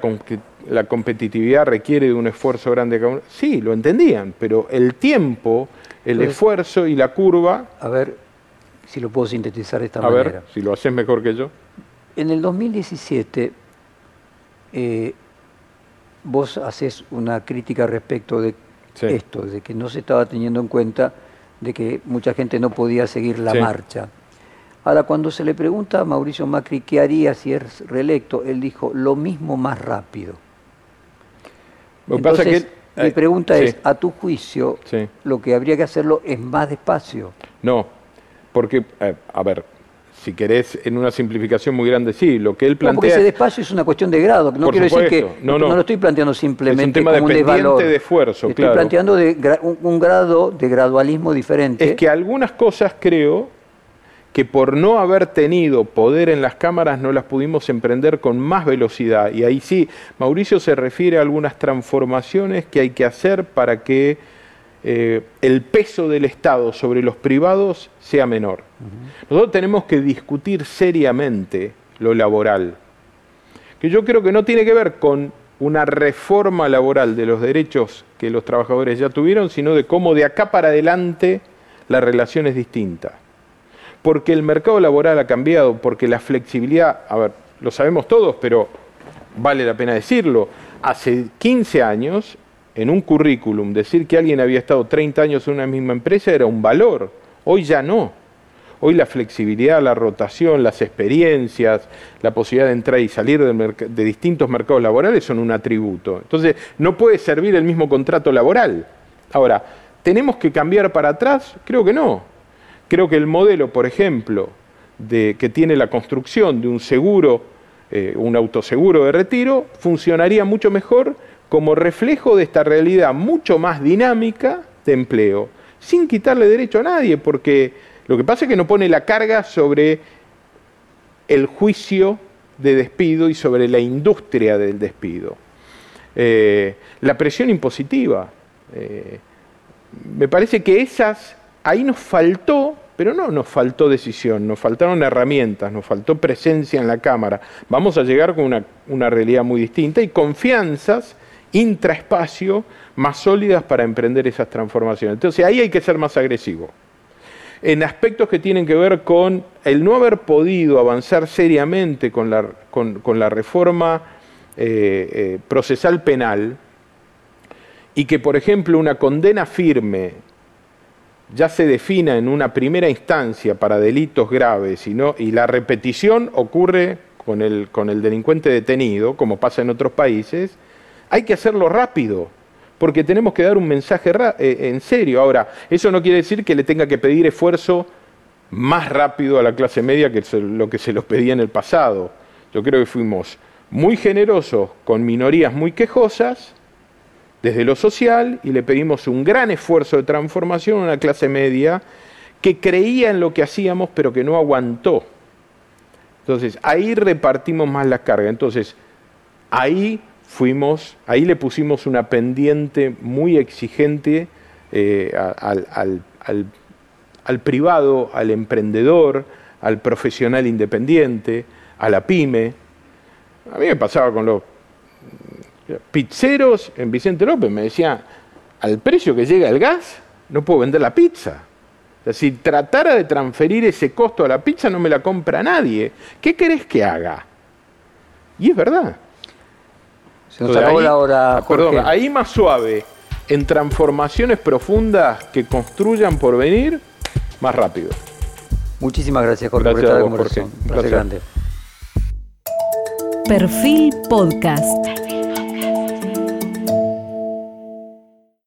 la, competitividad requiere de un esfuerzo grande. Sí, lo entendían, pero el tiempo, el esfuerzo y la curva... A ver si lo puedo sintetizar de esta manera. A ver, si lo haces mejor que yo. En el 2017, eh, vos haces una crítica respecto de esto, de que no se estaba teniendo en cuenta de que mucha gente no podía seguir la marcha. Ahora, cuando se le pregunta a Mauricio Macri qué haría si es reelecto, él dijo lo mismo más rápido. Entonces, mi pregunta es, a tu juicio, lo que habría que hacerlo es más despacio. No, porque, eh, a ver, si querés, en una simplificación muy grande, sí, lo que él plantea... No, porque ese despacio es una cuestión de grado, no quiero decir que... No, no, lo estoy planteando simplemente es un como un desvalor. de esfuerzo, estoy planteando de un, grado de gradualismo diferente. Es que algunas cosas creo que por no haber tenido poder en las cámaras no las pudimos emprender con más velocidad. Y ahí sí, Mauricio se refiere a algunas transformaciones que hay que hacer para que eh, el peso del Estado sobre los privados sea menor. Nosotros tenemos que discutir seriamente lo laboral, que yo creo que no tiene que ver con una reforma laboral de los derechos que los trabajadores ya tuvieron, sino de cómo de acá para adelante la relación es distinta. Porque el mercado laboral ha cambiado, porque la flexibilidad, a ver, lo sabemos todos, pero vale la pena decirlo, hace 15 años en un currículum decir que alguien había estado 30 años en una misma empresa era un valor. Hoy ya no. Hoy la flexibilidad, la rotación, las experiencias, la posibilidad de entrar y salir de, distintos mercados laborales son un atributo. Entonces, no puede servir el mismo contrato laboral. Ahora, ¿tenemos que cambiar para atrás? Creo que no. Creo que el modelo, por ejemplo, de, que tiene la construcción de un seguro, eh, un autoseguro de retiro, funcionaría mucho mejor como reflejo de esta realidad mucho más dinámica de empleo, sin quitarle derecho a nadie, porque lo que pasa es que no pone la carga sobre el juicio de despido y sobre la industria del despido. Eh, la presión impositiva. Eh, me parece que esas, ahí nos faltó, pero no nos faltó decisión, nos faltaron herramientas, nos faltó presencia en la Cámara. Vamos a llegar con una, una realidad muy distinta y confianzas intraespacio más sólidas para emprender esas transformaciones. Entonces ahí hay que ser más agresivo. En aspectos que tienen que ver con el no haber podido avanzar seriamente con la, con, la reforma eh, eh, procesal penal y que, por ejemplo, una condena firme ya se defina en una primera instancia para delitos graves y, y la repetición ocurre con el, con el delincuente detenido, como pasa en otros países, hay que hacerlo rápido, porque tenemos que dar un mensaje eh, en serio. Ahora, eso no quiere decir que le tenga que pedir esfuerzo más rápido a la clase media que lo que se los pedía en el pasado. Yo creo que fuimos muy generosos con minorías muy quejosas desde lo social y le pedimos un gran esfuerzo de transformación a una clase media que creía en lo que hacíamos pero que no aguantó. Entonces, ahí repartimos más la carga. Entonces, ahí fuimos, ahí le pusimos una pendiente muy exigente eh, al, al privado, al emprendedor, al profesional independiente, a la pyme. A mí me pasaba con los pizzeros en Vicente López, me decía, al precio que llega el gas, no puedo vender la pizza. Si tratara de transferir ese costo a la pizza, no me la compra nadie. ¿Qué querés que haga? Y es verdad. Se nos acabó la hora. Perdón, ahí más suave, en transformaciones profundas que construyan por venir, más rápido. Muchísimas gracias, Jorge, por esta conversación. Gracias grande. Perfil Podcast.